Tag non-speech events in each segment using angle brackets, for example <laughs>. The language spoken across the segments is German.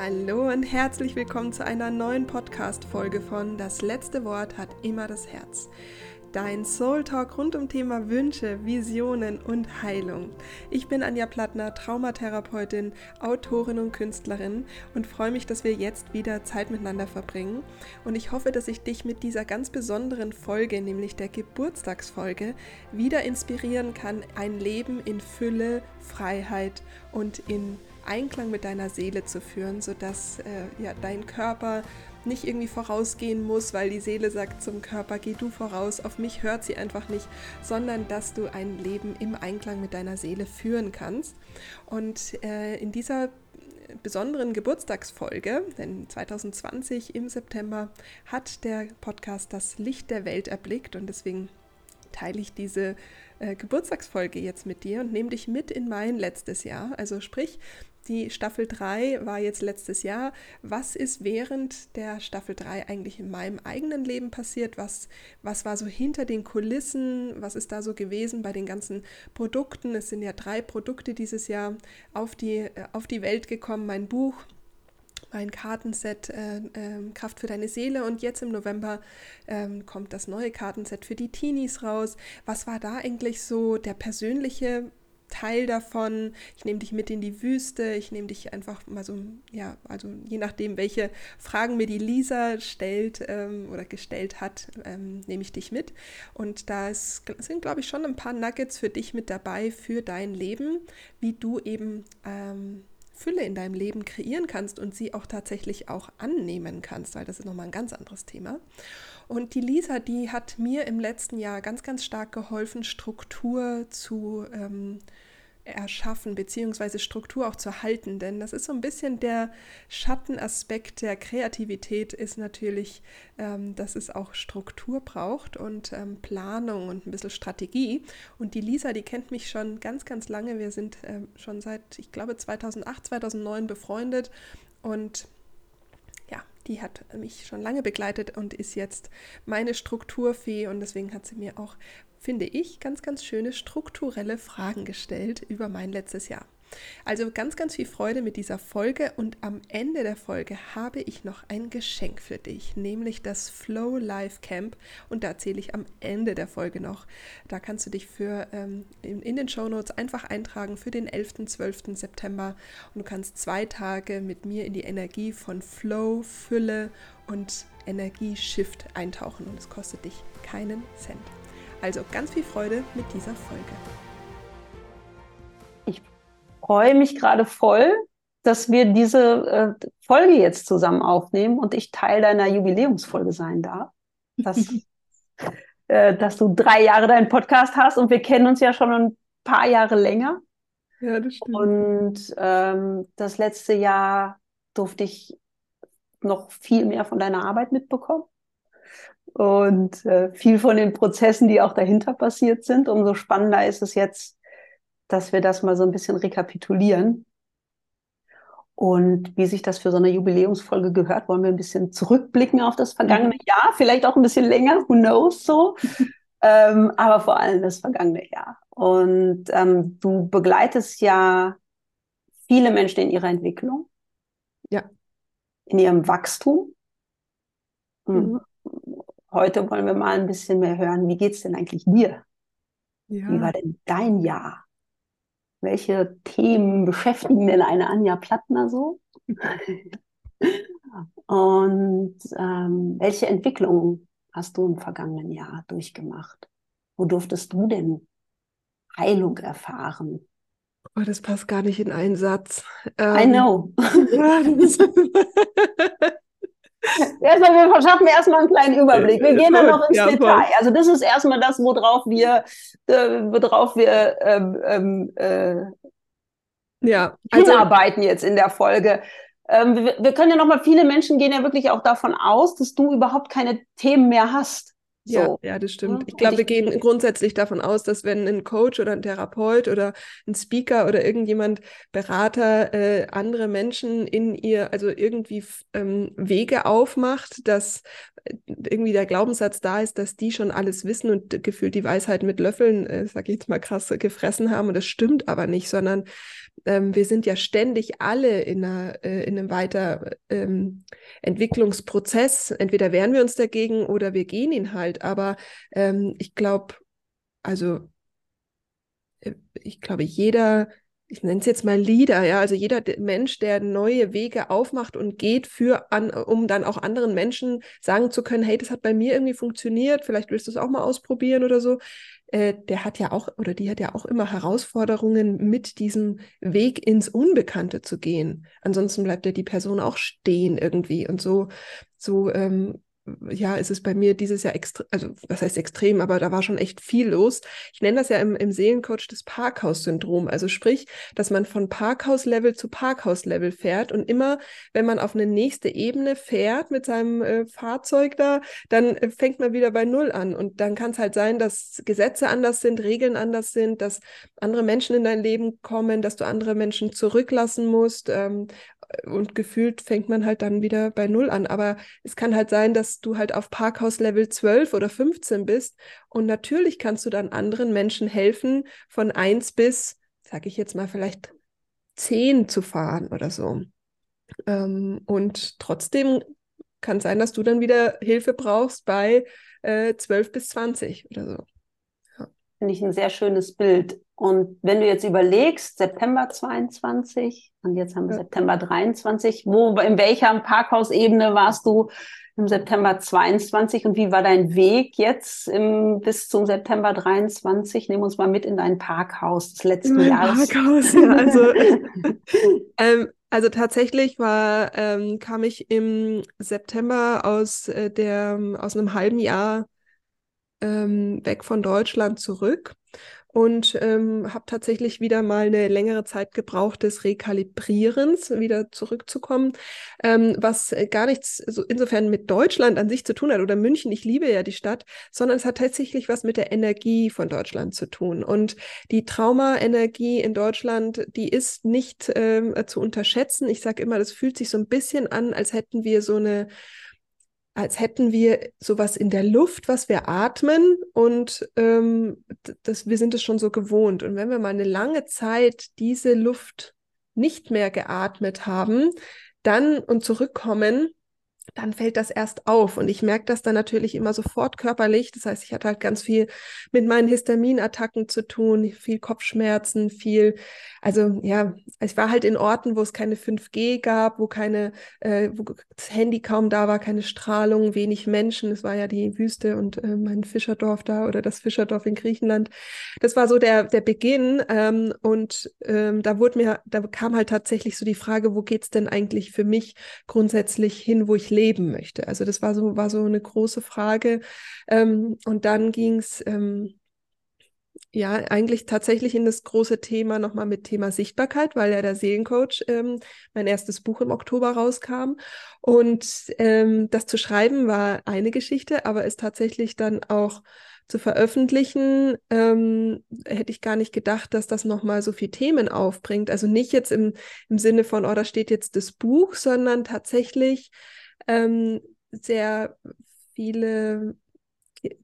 Hallo und herzlich willkommen zu einer neuen Podcast-Folge von Das letzte Wort hat immer das Herz. Dein Soul Talk rund um Thema Wünsche, Visionen und Heilung. Ich bin Anja Plattner, Traumatherapeutin, Autorin und Künstlerin und freue mich, dass wir jetzt wieder Zeit miteinander verbringen. Und ich hoffe, dass ich dich mit dieser ganz besonderen Folge, nämlich der Geburtstagsfolge, wieder inspirieren kann, ein Leben in Fülle, Freiheit und in Einklang mit deiner Seele zu führen, sodass äh, ja, dein Körper nicht irgendwie vorausgehen muss, weil die Seele sagt zum Körper, geh du voraus, auf mich hört sie einfach nicht, sondern dass du ein Leben im Einklang mit deiner Seele führen kannst. Und äh, in dieser besonderen Geburtstagsfolge, denn 2020 im September hat der Podcast das Licht der Welt erblickt und deswegen teile ich diese äh, Geburtstagsfolge jetzt mit dir und nehme dich mit in mein letztes Jahr. Also sprich, die Staffel 3 war jetzt letztes Jahr. Was ist während der Staffel 3 eigentlich in meinem eigenen Leben passiert? Was, was war so hinter den Kulissen? Was ist da so gewesen bei den ganzen Produkten? Es sind ja drei Produkte dieses Jahr auf die, äh, auf die Welt gekommen. Mein Buch, mein Kartenset äh, äh, Kraft für deine Seele und jetzt im November äh, kommt das neue Kartenset für die Teenies raus. Was war da eigentlich so der persönliche Teil davon. Ich nehme dich mit in die Wüste. Ich nehme dich einfach mal so, ja, also je nachdem, welche Fragen mir die Lisa stellt ähm, oder gestellt hat, ähm, nehme ich dich mit. Und da sind, glaube ich, schon ein paar Nuggets für dich mit dabei für dein Leben, wie du eben ähm, Fülle in deinem Leben kreieren kannst und sie auch tatsächlich auch annehmen kannst, weil das ist nochmal ein ganz anderes Thema. Und die Lisa, die hat mir im letzten Jahr ganz, ganz stark geholfen, Struktur zu ähm, erschaffen, beziehungsweise Struktur auch zu halten. Denn das ist so ein bisschen der Schattenaspekt der Kreativität, ist natürlich, ähm, dass es auch Struktur braucht und ähm, Planung und ein bisschen Strategie. Und die Lisa, die kennt mich schon ganz, ganz lange. Wir sind ähm, schon seit, ich glaube, 2008, 2009 befreundet. Und die hat mich schon lange begleitet und ist jetzt meine Strukturfee und deswegen hat sie mir auch, finde ich, ganz, ganz schöne strukturelle Fragen gestellt über mein letztes Jahr. Also ganz, ganz viel Freude mit dieser Folge und am Ende der Folge habe ich noch ein Geschenk für dich, nämlich das Flow Life Camp und da erzähle ich am Ende der Folge noch. Da kannst du dich für ähm, in, den Show Notes einfach eintragen für den 11. 12. September und du kannst zwei Tage mit mir in die Energie von Flow, Fülle und Energieshift eintauchen und es kostet dich keinen Cent. Also ganz viel Freude mit dieser Folge freue mich gerade voll, dass wir diese äh, Folge jetzt zusammen aufnehmen und ich Teil deiner Jubiläumsfolge sein darf. Dass, <laughs> äh, dass du drei Jahre deinen Podcast hast und wir kennen uns ja schon ein paar Jahre länger. Ja, das stimmt. Und ähm, das letzte Jahr durfte ich noch viel mehr von deiner Arbeit mitbekommen und äh, viel von den Prozessen, die auch dahinter passiert sind. Umso spannender ist es jetzt, dass wir das mal so ein bisschen rekapitulieren. Und wie sich das für so eine Jubiläumsfolge gehört, wollen wir ein bisschen zurückblicken auf das vergangene mhm. Jahr, vielleicht auch ein bisschen länger, who knows so. <laughs> ähm, aber vor allem das vergangene Jahr. Und ähm, du begleitest ja viele Menschen in ihrer Entwicklung. Ja. In ihrem Wachstum. Mhm. Heute wollen wir mal ein bisschen mehr hören, wie geht es denn eigentlich dir? Ja. Wie war denn dein Jahr? Welche Themen beschäftigen denn eine Anja Plattner so? <laughs> Und ähm, welche Entwicklungen hast du im vergangenen Jahr durchgemacht? Wo durftest du denn Heilung erfahren? Oh, das passt gar nicht in einen Satz. Ähm, I know. <laughs> Ja, <laughs> Erstmal, wir verschaffen erstmal einen kleinen Überblick. Wir gehen dann noch ins ja, Detail. Also das ist erstmal das, worauf wir, äh, worauf wir ähm, ähm äh, ja, also, hinarbeiten jetzt in der Folge. Ähm, wir, wir, können ja nochmal, viele Menschen gehen ja wirklich auch davon aus, dass du überhaupt keine Themen mehr hast. So. Ja, ja, das stimmt. Ich glaube, wir gehen grundsätzlich davon aus, dass wenn ein Coach oder ein Therapeut oder ein Speaker oder irgendjemand Berater äh, andere Menschen in ihr, also irgendwie ähm, Wege aufmacht, dass äh, irgendwie der Glaubenssatz da ist, dass die schon alles wissen und gefühlt die Weisheit mit Löffeln, äh, sag ich jetzt mal krass, gefressen haben. Und das stimmt aber nicht, sondern ähm, wir sind ja ständig alle in, einer, äh, in einem Weiterentwicklungsprozess. Ähm, Entweder wehren wir uns dagegen oder wir gehen ihn halt. Aber ähm, ich glaube, also äh, ich glaube, jeder ich nenne es jetzt mal Leader, ja, also jeder Mensch, der neue Wege aufmacht und geht für an, um dann auch anderen Menschen sagen zu können, hey, das hat bei mir irgendwie funktioniert, vielleicht willst du es auch mal ausprobieren oder so. Äh, der hat ja auch oder die hat ja auch immer Herausforderungen mit diesem Weg ins Unbekannte zu gehen. Ansonsten bleibt ja die Person auch stehen irgendwie und so so ähm, ja, ist es bei mir dieses Jahr extrem, also was heißt extrem, aber da war schon echt viel los. Ich nenne das ja im, im Seelencoach das Parkhaus-Syndrom. Also sprich, dass man von Parkhaus-Level zu Parkhaus-Level fährt und immer, wenn man auf eine nächste Ebene fährt mit seinem äh, Fahrzeug da, dann äh, fängt man wieder bei Null an. Und dann kann es halt sein, dass Gesetze anders sind, Regeln anders sind, dass andere Menschen in dein Leben kommen, dass du andere Menschen zurücklassen musst. Ähm, und gefühlt fängt man halt dann wieder bei Null an. Aber es kann halt sein, dass du halt auf Parkhaus Level 12 oder 15 bist. Und natürlich kannst du dann anderen Menschen helfen, von 1 bis, sage ich jetzt mal, vielleicht 10 zu fahren oder so. Ähm, und trotzdem kann es sein, dass du dann wieder Hilfe brauchst bei äh, 12 bis 20 oder so. Finde ich ein sehr schönes Bild. Und wenn du jetzt überlegst, September 22 und jetzt haben wir ja. September 23, wo, in welcher Parkhausebene warst du im September 22 und wie war dein Weg jetzt im, bis zum September 23? Nimm uns mal mit in dein Parkhaus des letzten in Jahres. Parkhaus, ja, also, <laughs> ähm, also tatsächlich war, ähm, kam ich im September aus äh, der, aus einem halben Jahr ähm, weg von Deutschland zurück und ähm, habe tatsächlich wieder mal eine längere Zeit gebraucht des Rekalibrierens, wieder zurückzukommen, ähm, was gar nichts so insofern mit Deutschland an sich zu tun hat oder München, ich liebe ja die Stadt, sondern es hat tatsächlich was mit der Energie von Deutschland zu tun. Und die Trauma-Energie in Deutschland, die ist nicht ähm, zu unterschätzen. Ich sage immer, das fühlt sich so ein bisschen an, als hätten wir so eine als hätten wir sowas in der Luft, was wir atmen und ähm, das, wir sind es schon so gewohnt. Und wenn wir mal eine lange Zeit diese Luft nicht mehr geatmet haben, dann und zurückkommen, dann fällt das erst auf. Und ich merke das dann natürlich immer sofort körperlich. Das heißt, ich hatte halt ganz viel mit meinen Histaminattacken zu tun, viel Kopfschmerzen, viel, also ja, ich war halt in Orten, wo es keine 5G gab, wo keine, äh, wo das Handy kaum da war, keine Strahlung, wenig Menschen. Es war ja die Wüste und äh, mein Fischerdorf da oder das Fischerdorf in Griechenland. Das war so der, der Beginn. Ähm, und ähm, da wurde mir, da kam halt tatsächlich so die Frage, wo geht's denn eigentlich für mich grundsätzlich hin, wo ich leben möchte. Also das war so, war so eine große Frage. Ähm, und dann ging es ähm, ja eigentlich tatsächlich in das große Thema nochmal mit Thema Sichtbarkeit, weil ja der Seelencoach ähm, mein erstes Buch im Oktober rauskam. Und ähm, das zu schreiben war eine Geschichte, aber es tatsächlich dann auch zu veröffentlichen, ähm, hätte ich gar nicht gedacht, dass das nochmal so viele Themen aufbringt. Also nicht jetzt im, im Sinne von, oh, da steht jetzt das Buch, sondern tatsächlich ähm, sehr viele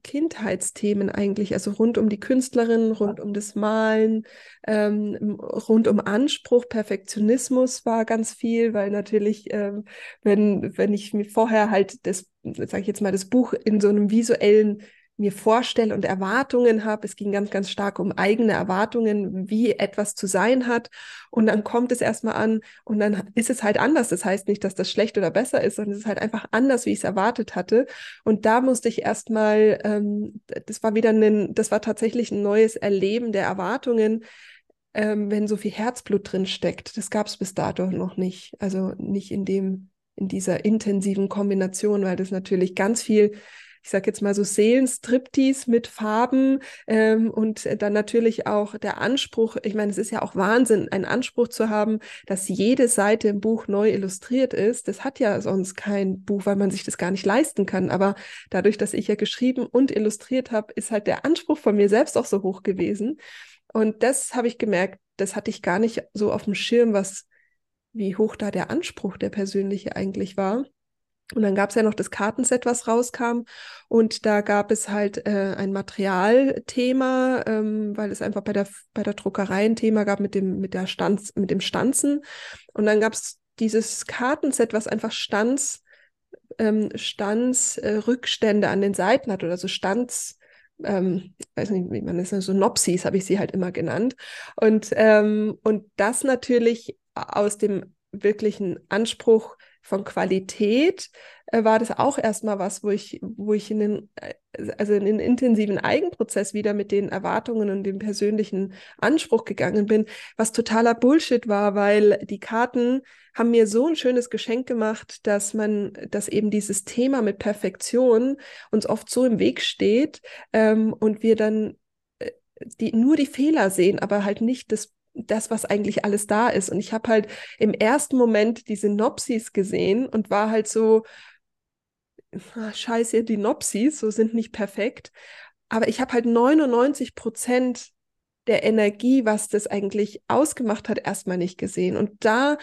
Kindheitsthemen eigentlich, also rund um die Künstlerin, rund um das Malen, ähm, rund um Anspruch, Perfektionismus war ganz viel, weil natürlich, ähm, wenn, wenn ich mir vorher halt das, sage ich jetzt mal, das Buch in so einem visuellen mir vorstelle und Erwartungen habe. Es ging ganz, ganz stark um eigene Erwartungen, wie etwas zu sein hat. Und dann kommt es erstmal an und dann ist es halt anders. Das heißt nicht, dass das schlecht oder besser ist, sondern es ist halt einfach anders, wie ich es erwartet hatte. Und da musste ich erstmal, ähm, das war wieder ein, das war tatsächlich ein neues Erleben der Erwartungen, ähm, wenn so viel Herzblut drin steckt. Das gab es bis dato noch nicht. Also nicht in dem, in dieser intensiven Kombination, weil das natürlich ganz viel ich sage jetzt mal so Seelenstriptease mit Farben ähm, und dann natürlich auch der Anspruch, ich meine, es ist ja auch Wahnsinn, einen Anspruch zu haben, dass jede Seite im Buch neu illustriert ist. Das hat ja sonst kein Buch, weil man sich das gar nicht leisten kann. Aber dadurch, dass ich ja geschrieben und illustriert habe, ist halt der Anspruch von mir selbst auch so hoch gewesen. Und das habe ich gemerkt, das hatte ich gar nicht so auf dem Schirm, was wie hoch da der Anspruch der persönliche eigentlich war. Und dann gab es ja noch das Kartenset, was rauskam. Und da gab es halt äh, ein Materialthema, ähm, weil es einfach bei der, bei der Druckerei ein Thema gab mit dem, mit der Stanz, mit dem Stanzen. Und dann gab es dieses Kartenset, was einfach Stanz, ähm, Stanzrückstände äh, an den Seiten hat oder so Stanz, ähm, weiß nicht, wie man das nennt, so Nopsis habe ich sie halt immer genannt. Und, ähm, und das natürlich aus dem wirklichen Anspruch, von Qualität äh, war das auch erstmal was, wo ich, wo ich in den, äh, also in den intensiven Eigenprozess wieder mit den Erwartungen und dem persönlichen Anspruch gegangen bin, was totaler Bullshit war, weil die Karten haben mir so ein schönes Geschenk gemacht, dass man, dass eben dieses Thema mit Perfektion uns oft so im Weg steht ähm, und wir dann äh, die, nur die Fehler sehen, aber halt nicht das das, was eigentlich alles da ist. Und ich habe halt im ersten Moment die Synopsis gesehen und war halt so, ah, scheiße, die Nopsis, so sind nicht perfekt. Aber ich habe halt 99 Prozent der Energie, was das eigentlich ausgemacht hat, erstmal nicht gesehen. Und da,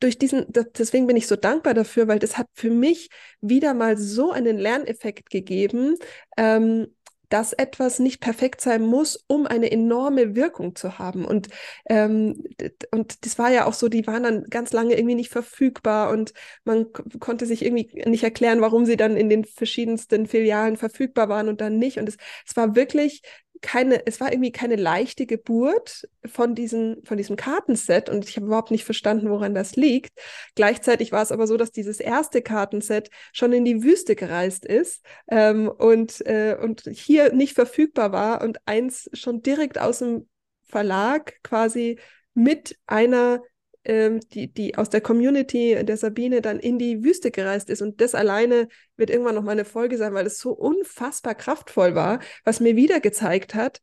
durch diesen, deswegen bin ich so dankbar dafür, weil das hat für mich wieder mal so einen Lerneffekt gegeben, ähm, dass etwas nicht perfekt sein muss, um eine enorme Wirkung zu haben. Und, ähm, und das war ja auch so, die waren dann ganz lange irgendwie nicht verfügbar und man konnte sich irgendwie nicht erklären, warum sie dann in den verschiedensten Filialen verfügbar waren und dann nicht. Und es, es war wirklich keine, es war irgendwie keine leichte Geburt von, diesen, von diesem Kartenset und ich habe überhaupt nicht verstanden, woran das liegt. Gleichzeitig war es aber so, dass dieses erste Kartenset schon in die Wüste gereist ist ähm, und, äh, und hier nicht verfügbar war und eins schon direkt aus dem Verlag quasi mit einer ähm, die, die aus der Community der Sabine dann in die Wüste gereist ist. Und das alleine wird irgendwann noch mal eine Folge sein, weil es so unfassbar kraftvoll war, was mir wieder gezeigt hat,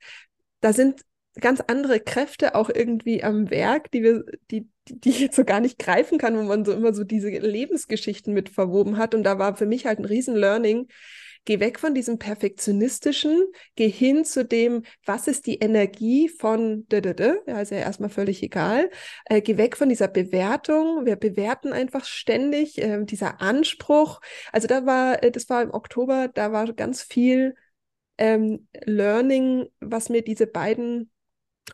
da sind ganz andere Kräfte auch irgendwie am Werk, die wir, die, die, ich jetzt so gar nicht greifen kann, wo man so immer so diese Lebensgeschichten mit verwoben hat. Und da war für mich halt ein riesen Learning, Geh weg von diesem Perfektionistischen, geh hin zu dem, was ist die Energie von, ja, ist ja erstmal völlig egal. Äh, geh weg von dieser Bewertung. Wir bewerten einfach ständig, äh, dieser Anspruch. Also da war, äh, das war im Oktober, da war ganz viel ähm, Learning, was mir diese beiden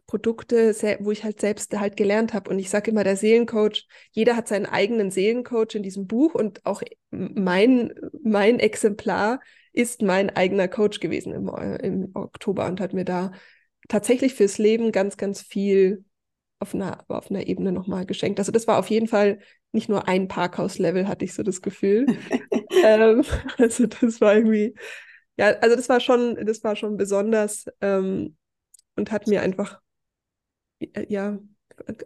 Produkte, wo ich halt selbst halt gelernt habe. Und ich sage immer, der Seelencoach, jeder hat seinen eigenen Seelencoach in diesem Buch und auch mein, mein Exemplar ist mein eigener Coach gewesen im, im Oktober und hat mir da tatsächlich fürs Leben ganz, ganz viel auf einer, auf einer Ebene nochmal geschenkt. Also das war auf jeden Fall nicht nur ein Parkhaus-Level, hatte ich so das Gefühl. <laughs> ähm, <laughs> also das war irgendwie, ja, also das war schon, das war schon besonders ähm, und hat mir einfach äh, ja,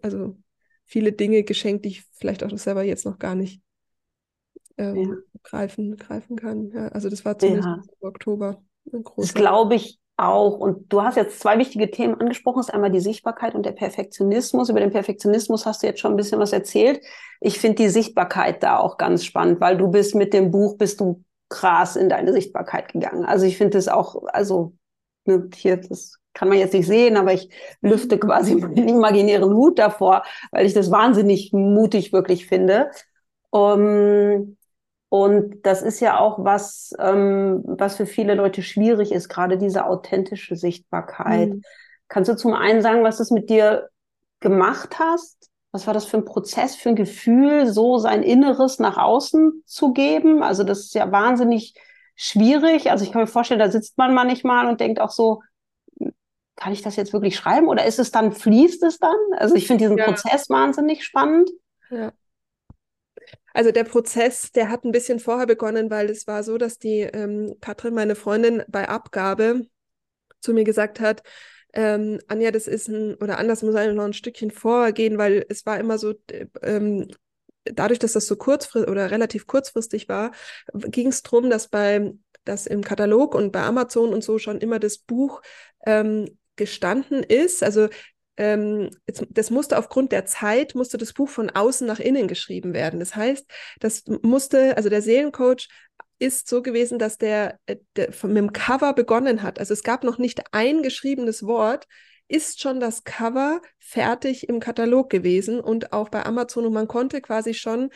also viele Dinge geschenkt, die ich vielleicht auch selber jetzt noch gar nicht ähm, ja. greifen, greifen kann. Ja, also das war zumindest ja. im Oktober. Das glaube ich auch. Und du hast jetzt zwei wichtige Themen angesprochen. Das ist einmal die Sichtbarkeit und der Perfektionismus. Über den Perfektionismus hast du jetzt schon ein bisschen was erzählt. Ich finde die Sichtbarkeit da auch ganz spannend, weil du bist mit dem Buch, bist du krass in deine Sichtbarkeit gegangen. Also ich finde das auch, also ne, hier, das kann man jetzt nicht sehen, aber ich lüfte quasi <laughs> meinen imaginären Hut davor, weil ich das wahnsinnig mutig wirklich finde. Um, und das ist ja auch was, ähm, was für viele Leute schwierig ist, gerade diese authentische Sichtbarkeit. Mhm. Kannst du zum einen sagen, was du mit dir gemacht hast? Was war das für ein Prozess, für ein Gefühl, so sein Inneres nach außen zu geben? Also das ist ja wahnsinnig schwierig. Also ich kann mir vorstellen, da sitzt man manchmal und denkt auch so, kann ich das jetzt wirklich schreiben oder ist es dann, fließt es dann? Also ich finde diesen ja. Prozess wahnsinnig spannend. Ja. Also der Prozess, der hat ein bisschen vorher begonnen, weil es war so, dass die ähm, Katrin, meine Freundin, bei Abgabe zu mir gesagt hat, ähm, Anja, das ist ein, oder anders muss eigentlich noch ein Stückchen vorgehen, weil es war immer so, ähm, dadurch, dass das so kurzfristig oder relativ kurzfristig war, ging es darum, dass bei dass im Katalog und bei Amazon und so schon immer das Buch ähm, gestanden ist. Also ähm, das musste aufgrund der Zeit, musste das Buch von außen nach innen geschrieben werden. Das heißt, das musste, also der Seelencoach ist so gewesen, dass der, äh, der von, mit dem Cover begonnen hat. Also es gab noch nicht ein geschriebenes Wort, ist schon das Cover fertig im Katalog gewesen und auch bei Amazon und man konnte quasi schon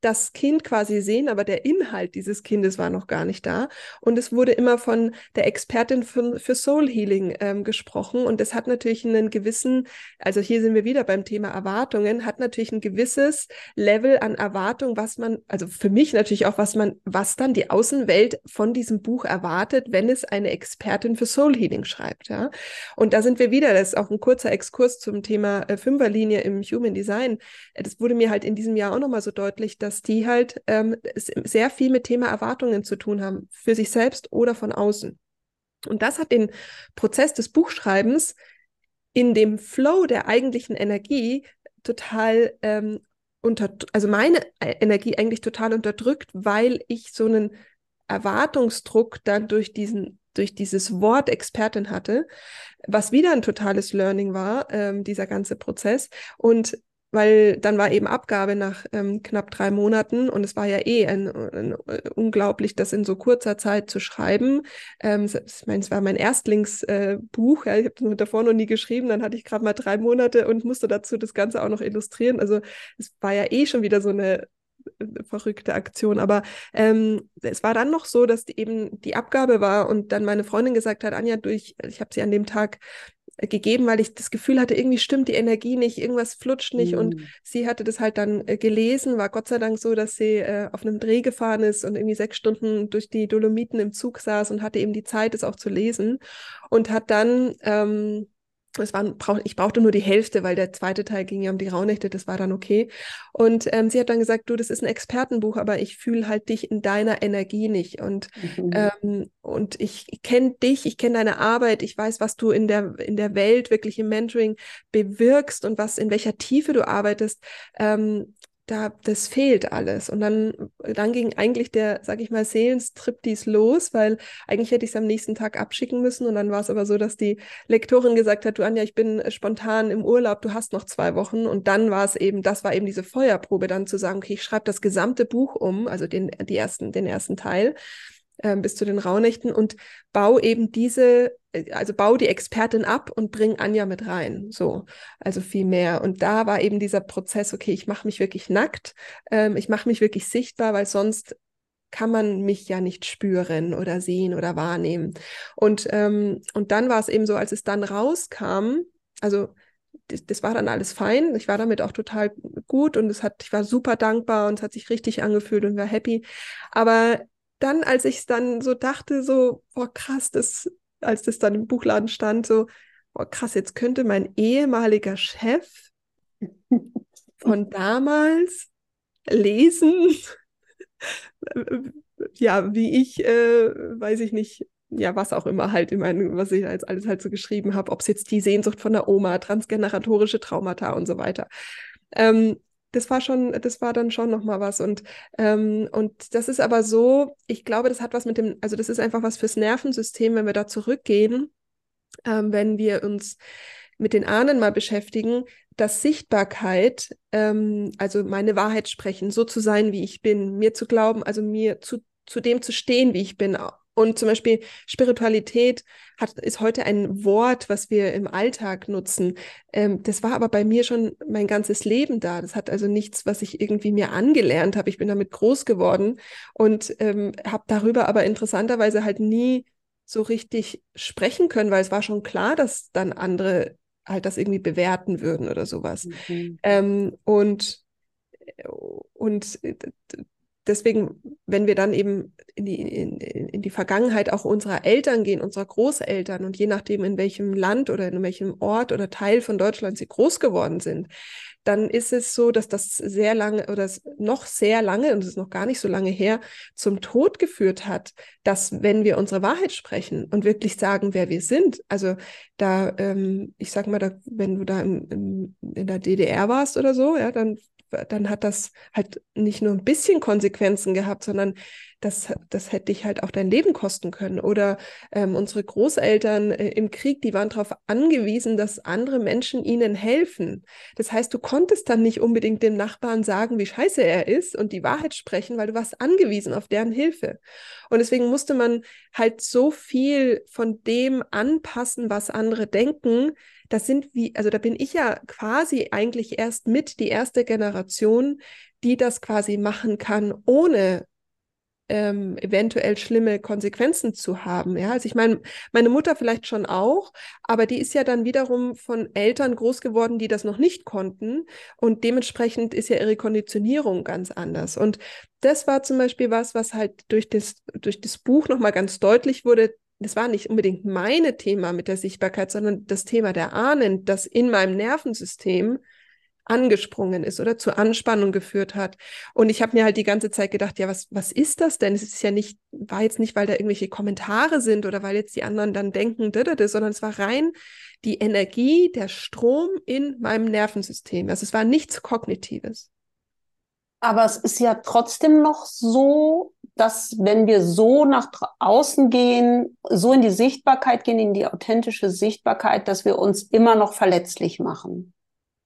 das Kind quasi sehen, aber der Inhalt dieses Kindes war noch gar nicht da. Und es wurde immer von der Expertin für, für Soul Healing ähm, gesprochen. Und das hat natürlich einen gewissen, also hier sind wir wieder beim Thema Erwartungen, hat natürlich ein gewisses Level an Erwartung, was man, also für mich natürlich auch, was man, was dann die Außenwelt von diesem Buch erwartet, wenn es eine Expertin für Soul Healing schreibt. Ja? Und da sind wir wieder, das ist auch ein kurzer Exkurs zum Thema äh, Fünferlinie im Human Design. Das wurde mir halt in diesem Jahr auch nochmal so deutlich, dass die halt ähm, sehr viel mit Thema Erwartungen zu tun haben, für sich selbst oder von außen. Und das hat den Prozess des Buchschreibens in dem Flow der eigentlichen Energie total ähm, unter, also meine äh, Energie eigentlich total unterdrückt, weil ich so einen Erwartungsdruck dann durch diesen durch dieses Wort Expertin hatte, was wieder ein totales Learning war, ähm, dieser ganze Prozess. Und weil dann war eben Abgabe nach ähm, knapp drei Monaten und es war ja eh ein, ein, ein unglaublich, das in so kurzer Zeit zu schreiben. Ähm, ich meine, es war mein Erstlingsbuch, äh, ja, ich habe das davor noch nie geschrieben, dann hatte ich gerade mal drei Monate und musste dazu das Ganze auch noch illustrieren. Also es war ja eh schon wieder so eine verrückte Aktion. Aber ähm, es war dann noch so, dass die eben die Abgabe war und dann meine Freundin gesagt hat, Anja, durch, ich habe sie an dem Tag gegeben, weil ich das Gefühl hatte, irgendwie stimmt die Energie nicht, irgendwas flutscht nicht. Mhm. Und sie hatte das halt dann äh, gelesen, war Gott sei Dank so, dass sie äh, auf einem Dreh gefahren ist und irgendwie sechs Stunden durch die Dolomiten im Zug saß und hatte eben die Zeit, es auch zu lesen. Und hat dann ähm, es waren, ich brauchte nur die Hälfte, weil der zweite Teil ging ja um die Rauhnächte, das war dann okay. Und ähm, sie hat dann gesagt, du, das ist ein Expertenbuch, aber ich fühle halt dich in deiner Energie nicht. Und, mhm. ähm, und ich kenne dich, ich kenne deine Arbeit, ich weiß, was du in der, in der Welt wirklich im Mentoring bewirkst und was, in welcher Tiefe du arbeitest. Ähm, da, das fehlt alles. Und dann, dann ging eigentlich der, sag ich mal, Seelenstrip dies los, weil eigentlich hätte ich es am nächsten Tag abschicken müssen. Und dann war es aber so, dass die Lektorin gesagt hat, du Anja, ich bin spontan im Urlaub, du hast noch zwei Wochen. Und dann war es eben, das war eben diese Feuerprobe, dann zu sagen, okay, ich schreibe das gesamte Buch um, also den, die ersten, den ersten Teil ähm, bis zu den Rauhnächten und bau eben diese, äh, also bau die Expertin ab und bring Anja mit rein. So, also viel mehr. Und da war eben dieser Prozess, okay, ich mache mich wirklich nackt, ähm, ich mache mich wirklich sichtbar, weil sonst kann man mich ja nicht spüren oder sehen oder wahrnehmen. Und, ähm, und dann war es eben so, als es dann rauskam, also das, das, war dann alles fein. Ich war damit auch total gut und es hat, ich war super dankbar und es hat sich richtig angefühlt und war happy. Aber dann, als ich es dann so dachte, so, boah, krass, das, als das dann im Buchladen stand, so, boah, krass, jetzt könnte mein ehemaliger Chef von <laughs> damals lesen, ja, wie ich, äh, weiß ich nicht, ja, was auch immer halt, ich meine, was ich als alles halt so geschrieben habe, ob es jetzt die Sehnsucht von der Oma, transgeneratorische Traumata und so weiter. Ähm, das war schon, das war dann schon nochmal was. Und, ähm, und das ist aber so, ich glaube, das hat was mit dem, also das ist einfach was fürs Nervensystem, wenn wir da zurückgehen, ähm, wenn wir uns mit den Ahnen mal beschäftigen, dass Sichtbarkeit, ähm, also meine Wahrheit sprechen, so zu sein, wie ich bin, mir zu glauben, also mir zu, zu dem zu stehen, wie ich bin, und zum Beispiel Spiritualität hat, ist heute ein Wort, was wir im Alltag nutzen. Ähm, das war aber bei mir schon mein ganzes Leben da. Das hat also nichts, was ich irgendwie mir angelernt habe. Ich bin damit groß geworden und ähm, habe darüber aber interessanterweise halt nie so richtig sprechen können, weil es war schon klar, dass dann andere halt das irgendwie bewerten würden oder sowas. Mhm. Ähm, und und deswegen, wenn wir dann eben in die, in, in die Vergangenheit auch unserer Eltern gehen, unserer Großeltern und je nachdem, in welchem Land oder in welchem Ort oder Teil von Deutschland sie groß geworden sind, dann ist es so, dass das sehr lange oder noch sehr lange, und es ist noch gar nicht so lange her, zum Tod geführt hat, dass wenn wir unsere Wahrheit sprechen und wirklich sagen, wer wir sind, also da, ähm, ich sag mal, da, wenn du da im, im, in der DDR warst oder so, ja, dann dann hat das halt nicht nur ein bisschen Konsequenzen gehabt, sondern das, das hätte dich halt auch dein Leben kosten können. Oder ähm, unsere Großeltern äh, im Krieg, die waren darauf angewiesen, dass andere Menschen ihnen helfen. Das heißt, du konntest dann nicht unbedingt dem Nachbarn sagen, wie scheiße er ist und die Wahrheit sprechen, weil du warst angewiesen auf deren Hilfe. Und deswegen musste man halt so viel von dem anpassen, was andere denken, das sind wie, also da bin ich ja quasi eigentlich erst mit die erste Generation, die das quasi machen kann, ohne ähm, eventuell schlimme Konsequenzen zu haben. Ja, also ich meine, meine Mutter vielleicht schon auch, aber die ist ja dann wiederum von Eltern groß geworden, die das noch nicht konnten und dementsprechend ist ja ihre Konditionierung ganz anders. Und das war zum Beispiel was, was halt durch das, durch das Buch nochmal ganz deutlich wurde. Das war nicht unbedingt meine Thema mit der Sichtbarkeit, sondern das Thema der Ahnen, das in meinem Nervensystem angesprungen ist oder zur Anspannung geführt hat. Und ich habe mir halt die ganze Zeit gedacht, ja, was, was ist das denn? Es ist ja nicht, war jetzt nicht, weil da irgendwelche Kommentare sind oder weil jetzt die anderen dann denken, sondern es war rein die Energie, der Strom in meinem Nervensystem. Also es war nichts Kognitives. Aber es ist ja trotzdem noch so, dass wenn wir so nach außen gehen, so in die Sichtbarkeit gehen, in die authentische Sichtbarkeit, dass wir uns immer noch verletzlich machen.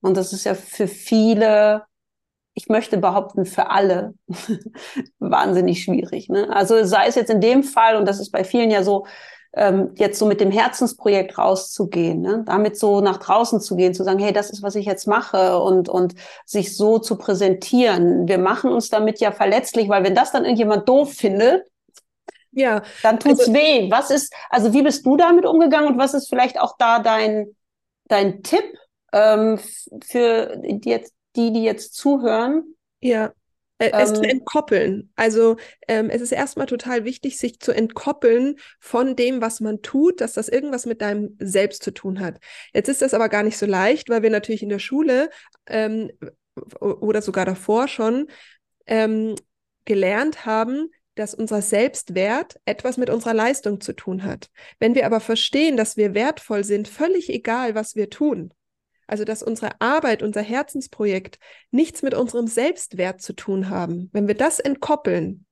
Und das ist ja für viele, ich möchte behaupten, für alle <laughs> wahnsinnig schwierig. Ne? Also sei es jetzt in dem Fall, und das ist bei vielen ja so, ähm, jetzt so mit dem Herzensprojekt rauszugehen, ne? damit so nach draußen zu gehen, zu sagen, hey, das ist, was ich jetzt mache und, und sich so zu präsentieren. Wir machen uns damit ja verletzlich, weil wenn das dann irgendjemand doof findet, ja, dann tut's also, weh. Was ist, also wie bist du damit umgegangen und was ist vielleicht auch da dein, dein Tipp ähm, für die, jetzt, die, die jetzt zuhören. Ja, es ähm, zu entkoppeln. Also ähm, es ist erstmal total wichtig, sich zu entkoppeln von dem, was man tut, dass das irgendwas mit deinem Selbst zu tun hat. Jetzt ist das aber gar nicht so leicht, weil wir natürlich in der Schule ähm, oder sogar davor schon ähm, gelernt haben, dass unser Selbstwert etwas mit unserer Leistung zu tun hat. Wenn wir aber verstehen, dass wir wertvoll sind, völlig egal, was wir tun, also dass unsere Arbeit, unser Herzensprojekt nichts mit unserem Selbstwert zu tun haben. Wenn wir das entkoppeln,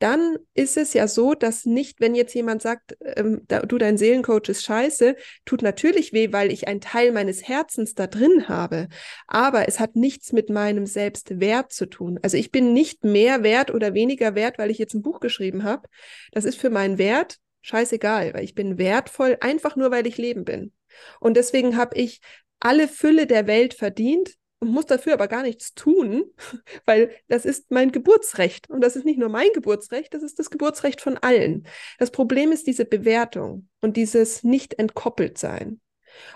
dann ist es ja so, dass nicht, wenn jetzt jemand sagt, ähm, da, du, dein Seelencoach ist scheiße, tut natürlich weh, weil ich einen Teil meines Herzens da drin habe. Aber es hat nichts mit meinem Selbstwert zu tun. Also ich bin nicht mehr wert oder weniger wert, weil ich jetzt ein Buch geschrieben habe. Das ist für meinen Wert scheißegal, weil ich bin wertvoll, einfach nur, weil ich Leben bin. Und deswegen habe ich alle Fülle der Welt verdient und muss dafür aber gar nichts tun, <laughs> weil das ist mein Geburtsrecht. Und das ist nicht nur mein Geburtsrecht, das ist das Geburtsrecht von allen. Das Problem ist diese Bewertung und dieses nicht entkoppelt sein.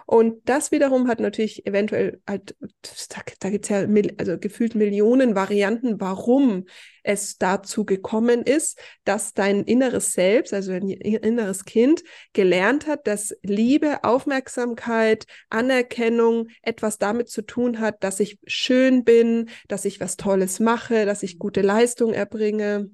Und das wiederum hat natürlich eventuell halt, da, gibt es ja also gefühlt Millionen Varianten, warum es dazu gekommen ist, dass dein inneres Selbst, also dein inneres Kind, gelernt hat, dass Liebe, Aufmerksamkeit, Anerkennung etwas damit zu tun hat, dass ich schön bin, dass ich was Tolles mache, dass ich gute Leistung erbringe.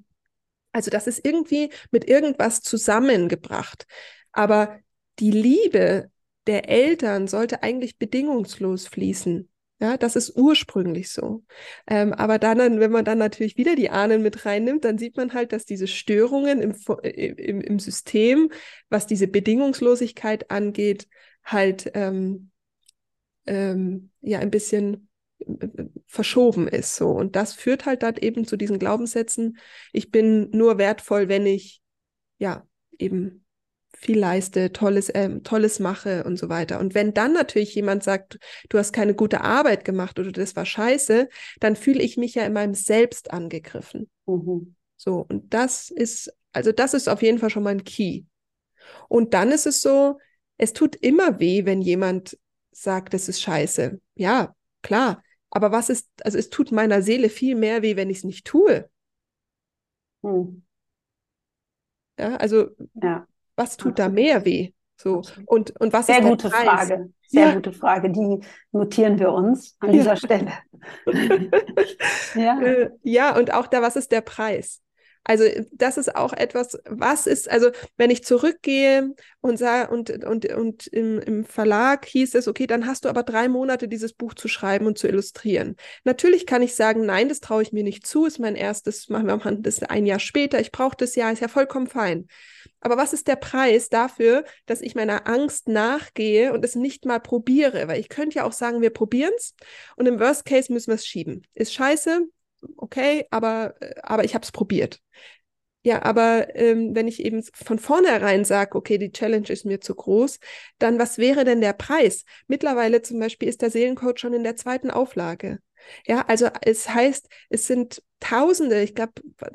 Also das ist irgendwie mit irgendwas zusammengebracht. Aber die Liebe der Eltern sollte eigentlich bedingungslos fließen. Ja, das ist ursprünglich so. Ähm, aber dann, wenn man dann natürlich wieder die Ahnen mit reinnimmt, dann sieht man halt, dass diese Störungen im, äh, im, im System, was diese Bedingungslosigkeit angeht, halt ähm, ähm, ja ein bisschen äh, verschoben ist. So. Und das führt halt dann eben zu diesen Glaubenssätzen, ich bin nur wertvoll, wenn ich ja eben viel leiste, tolles, äh, tolles mache und so weiter. Und wenn dann natürlich jemand sagt, du hast keine gute Arbeit gemacht oder das war scheiße, dann fühle ich mich ja in meinem Selbst angegriffen. Mhm. So, und das ist, also das ist auf jeden Fall schon mal ein Key. Und dann ist es so, es tut immer weh, wenn jemand sagt, das ist scheiße. Ja, klar. Aber was ist, also es tut meiner Seele viel mehr weh, wenn ich es nicht tue. Hm. Ja, also ja was tut da mehr weh? So, und, und was Sehr ist der gute Preis? Frage. Sehr ja. gute Frage. Die notieren wir uns an dieser ja. Stelle. <laughs> ja. Äh, ja, und auch da, was ist der Preis? Also das ist auch etwas, was ist, also wenn ich zurückgehe und sage, und, und, und im, im Verlag hieß es, okay, dann hast du aber drei Monate, dieses Buch zu schreiben und zu illustrieren. Natürlich kann ich sagen, nein, das traue ich mir nicht zu, ist mein erstes, machen wir mal das ein Jahr später, ich brauche das Jahr, ist ja vollkommen fein. Aber was ist der Preis dafür, dass ich meiner Angst nachgehe und es nicht mal probiere? Weil ich könnte ja auch sagen, wir probieren es und im Worst Case müssen wir es schieben. Ist scheiße, okay, aber, aber ich habe es probiert. Ja, aber ähm, wenn ich eben von vornherein sage, okay, die Challenge ist mir zu groß, dann was wäre denn der Preis? Mittlerweile zum Beispiel ist der Seelencoach schon in der zweiten Auflage. Ja, also es heißt, es sind Tausende, ich glaube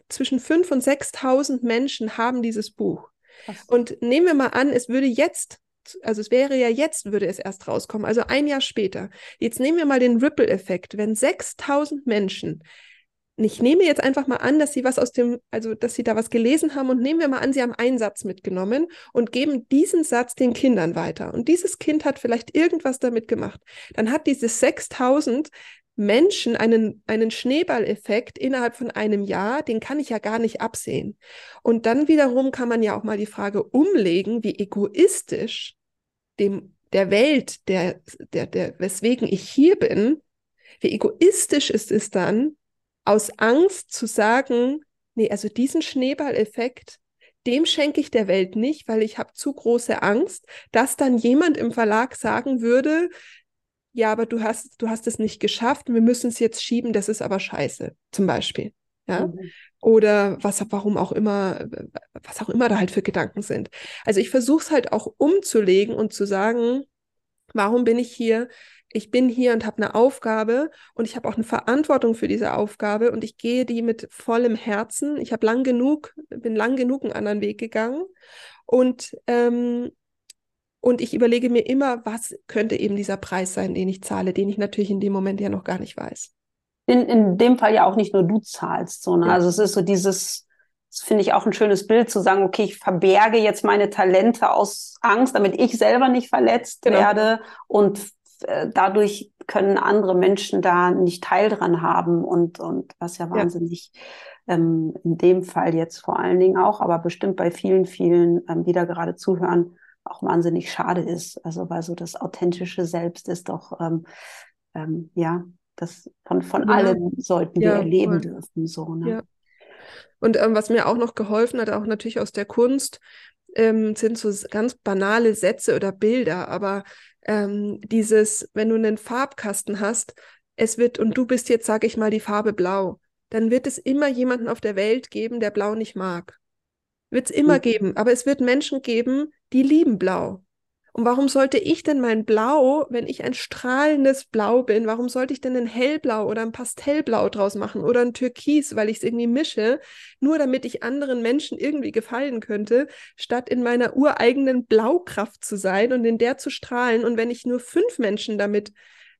zwischen fünf und sechstausend Menschen haben dieses Buch. Krass. Und nehmen wir mal an, es würde jetzt also es wäre ja jetzt, würde es erst rauskommen, also ein Jahr später. Jetzt nehmen wir mal den Ripple-Effekt. Wenn 6000 Menschen ich nehme jetzt einfach mal an, dass Sie was aus dem, also dass Sie da was gelesen haben und nehmen wir mal an, Sie haben einen Satz mitgenommen und geben diesen Satz den Kindern weiter. Und dieses Kind hat vielleicht irgendwas damit gemacht. Dann hat diese 6000 Menschen einen, einen Schneeballeffekt innerhalb von einem Jahr, den kann ich ja gar nicht absehen. Und dann wiederum kann man ja auch mal die Frage umlegen, wie egoistisch dem, der Welt, der, der, der, weswegen ich hier bin, wie egoistisch ist es dann, aus Angst zu sagen, nee, also diesen Schneeballeffekt, dem schenke ich der Welt nicht, weil ich habe zu große Angst, dass dann jemand im Verlag sagen würde, ja, aber du hast, du hast es nicht geschafft, wir müssen es jetzt schieben, das ist aber scheiße, zum Beispiel. Ja. Mhm. Oder was, warum auch immer, was auch immer da halt für Gedanken sind. Also ich versuche es halt auch umzulegen und zu sagen, warum bin ich hier? Ich bin hier und habe eine Aufgabe und ich habe auch eine Verantwortung für diese Aufgabe und ich gehe die mit vollem Herzen. Ich habe lang genug, bin lang genug einen anderen Weg gegangen und ähm, und ich überlege mir immer, was könnte eben dieser Preis sein, den ich zahle, den ich natürlich in dem Moment ja noch gar nicht weiß. In, in dem Fall ja auch nicht nur du zahlst, so, ne? Ja. Also es ist so dieses, das finde ich auch ein schönes Bild zu sagen, okay, ich verberge jetzt meine Talente aus Angst, damit ich selber nicht verletzt genau. werde und dadurch können andere Menschen da nicht Teil dran haben und, und was ja wahnsinnig ja. Ähm, in dem Fall jetzt vor allen Dingen auch, aber bestimmt bei vielen, vielen, ähm, die da gerade zuhören, auch wahnsinnig schade ist. Also weil so das authentische Selbst ist doch, ähm, ähm, ja, das von, von ja. allen sollten wir erleben cool. dürfen. So, ne? Ja. Und ähm, was mir auch noch geholfen hat, auch natürlich aus der Kunst, ähm, sind so ganz banale Sätze oder Bilder, aber ähm, dieses, wenn du einen Farbkasten hast, es wird, und du bist jetzt, sage ich mal, die Farbe blau, dann wird es immer jemanden auf der Welt geben, der blau nicht mag. Wird es immer mhm. geben, aber es wird Menschen geben, die lieben blau. Und warum sollte ich denn mein Blau, wenn ich ein strahlendes Blau bin, warum sollte ich denn ein Hellblau oder ein Pastellblau draus machen oder ein Türkis, weil ich es irgendwie mische, nur damit ich anderen Menschen irgendwie gefallen könnte, statt in meiner ureigenen Blaukraft zu sein und in der zu strahlen. Und wenn ich nur fünf Menschen damit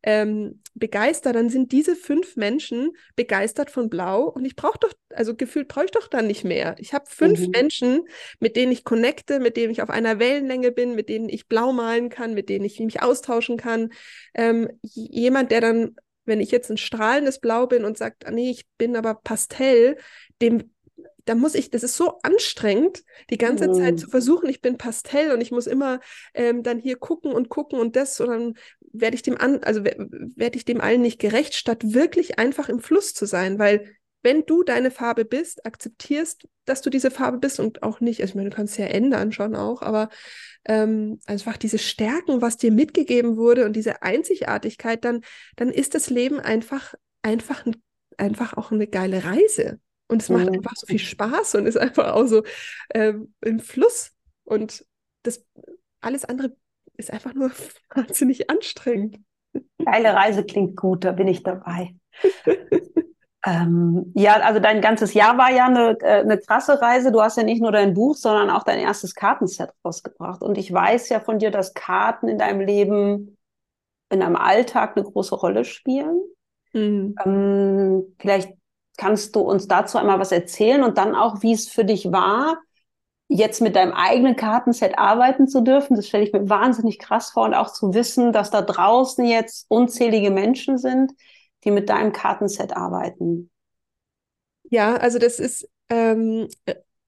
ähm, begeistert, dann sind diese fünf Menschen begeistert von Blau und ich brauche doch, also gefühlt brauche ich doch dann nicht mehr. Ich habe fünf mhm. Menschen, mit denen ich connecte, mit denen ich auf einer Wellenlänge bin, mit denen ich blau malen kann, mit denen ich mich austauschen kann. Ähm, jemand, der dann, wenn ich jetzt ein strahlendes Blau bin und sagt, ah, nee, ich bin aber Pastell, dem da muss ich, das ist so anstrengend, die ganze mm. Zeit zu versuchen, ich bin Pastell und ich muss immer ähm, dann hier gucken und gucken und das und dann werde ich dem an, also werde ich dem allen nicht gerecht, statt wirklich einfach im Fluss zu sein, weil wenn du deine Farbe bist, akzeptierst, dass du diese Farbe bist und auch nicht, also ich meine, du kannst ja ändern schon auch, aber ähm, einfach diese Stärken, was dir mitgegeben wurde und diese Einzigartigkeit, dann, dann ist das Leben einfach, einfach, einfach auch eine geile Reise. Und es macht mhm. einfach so viel Spaß und ist einfach auch so ähm, im Fluss. Und das alles andere ist einfach nur <laughs> wahnsinnig anstrengend. Geile Reise klingt gut, da bin ich dabei. <laughs> ähm, ja, also dein ganzes Jahr war ja eine, äh, eine krasse Reise. Du hast ja nicht nur dein Buch, sondern auch dein erstes Kartenset rausgebracht. Und ich weiß ja von dir, dass Karten in deinem Leben, in deinem Alltag eine große Rolle spielen. Mhm. Ähm, vielleicht Kannst du uns dazu einmal was erzählen und dann auch, wie es für dich war, jetzt mit deinem eigenen Kartenset arbeiten zu dürfen? Das stelle ich mir wahnsinnig krass vor und auch zu wissen, dass da draußen jetzt unzählige Menschen sind, die mit deinem Kartenset arbeiten. Ja, also das ist ähm,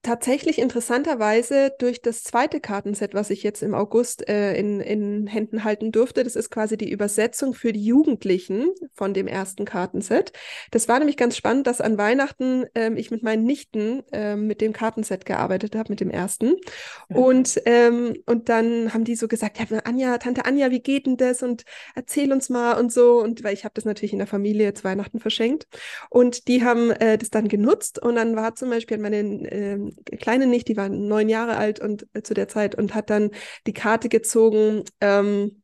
tatsächlich interessanterweise durch das zweite Kartenset, was ich jetzt im August äh, in, in Händen halten durfte, das ist quasi die Übersetzung für die Jugendlichen von dem ersten Kartenset. Das war nämlich ganz spannend, dass an Weihnachten ähm, ich mit meinen Nichten ähm, mit dem Kartenset gearbeitet habe, mit dem ersten. Ja. Und, ähm, und dann haben die so gesagt, ja, Anja, Tante Anja, wie geht denn das? Und erzähl uns mal und so. Und weil ich habe das natürlich in der Familie zu Weihnachten verschenkt. Und die haben äh, das dann genutzt. Und dann war zum Beispiel meine äh, Kleine nicht, die war neun Jahre alt und äh, zu der Zeit und hat dann die Karte gezogen. Ähm,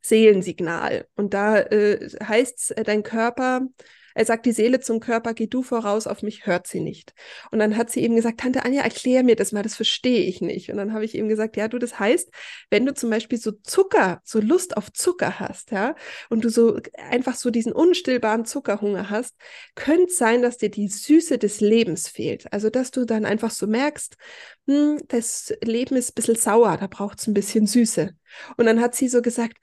Seelensignal. Und da äh, heißt es, äh, dein Körper er sagt die Seele zum Körper, geh du voraus, auf mich hört sie nicht. Und dann hat sie eben gesagt, Tante Anja, erklär mir das mal, das verstehe ich nicht. Und dann habe ich eben gesagt, ja, du, das heißt, wenn du zum Beispiel so Zucker, so Lust auf Zucker hast, ja, und du so einfach so diesen unstillbaren Zuckerhunger hast, könnte sein, dass dir die Süße des Lebens fehlt. Also, dass du dann einfach so merkst, hm, das Leben ist ein bisschen sauer, da braucht es ein bisschen Süße. Und dann hat sie so gesagt,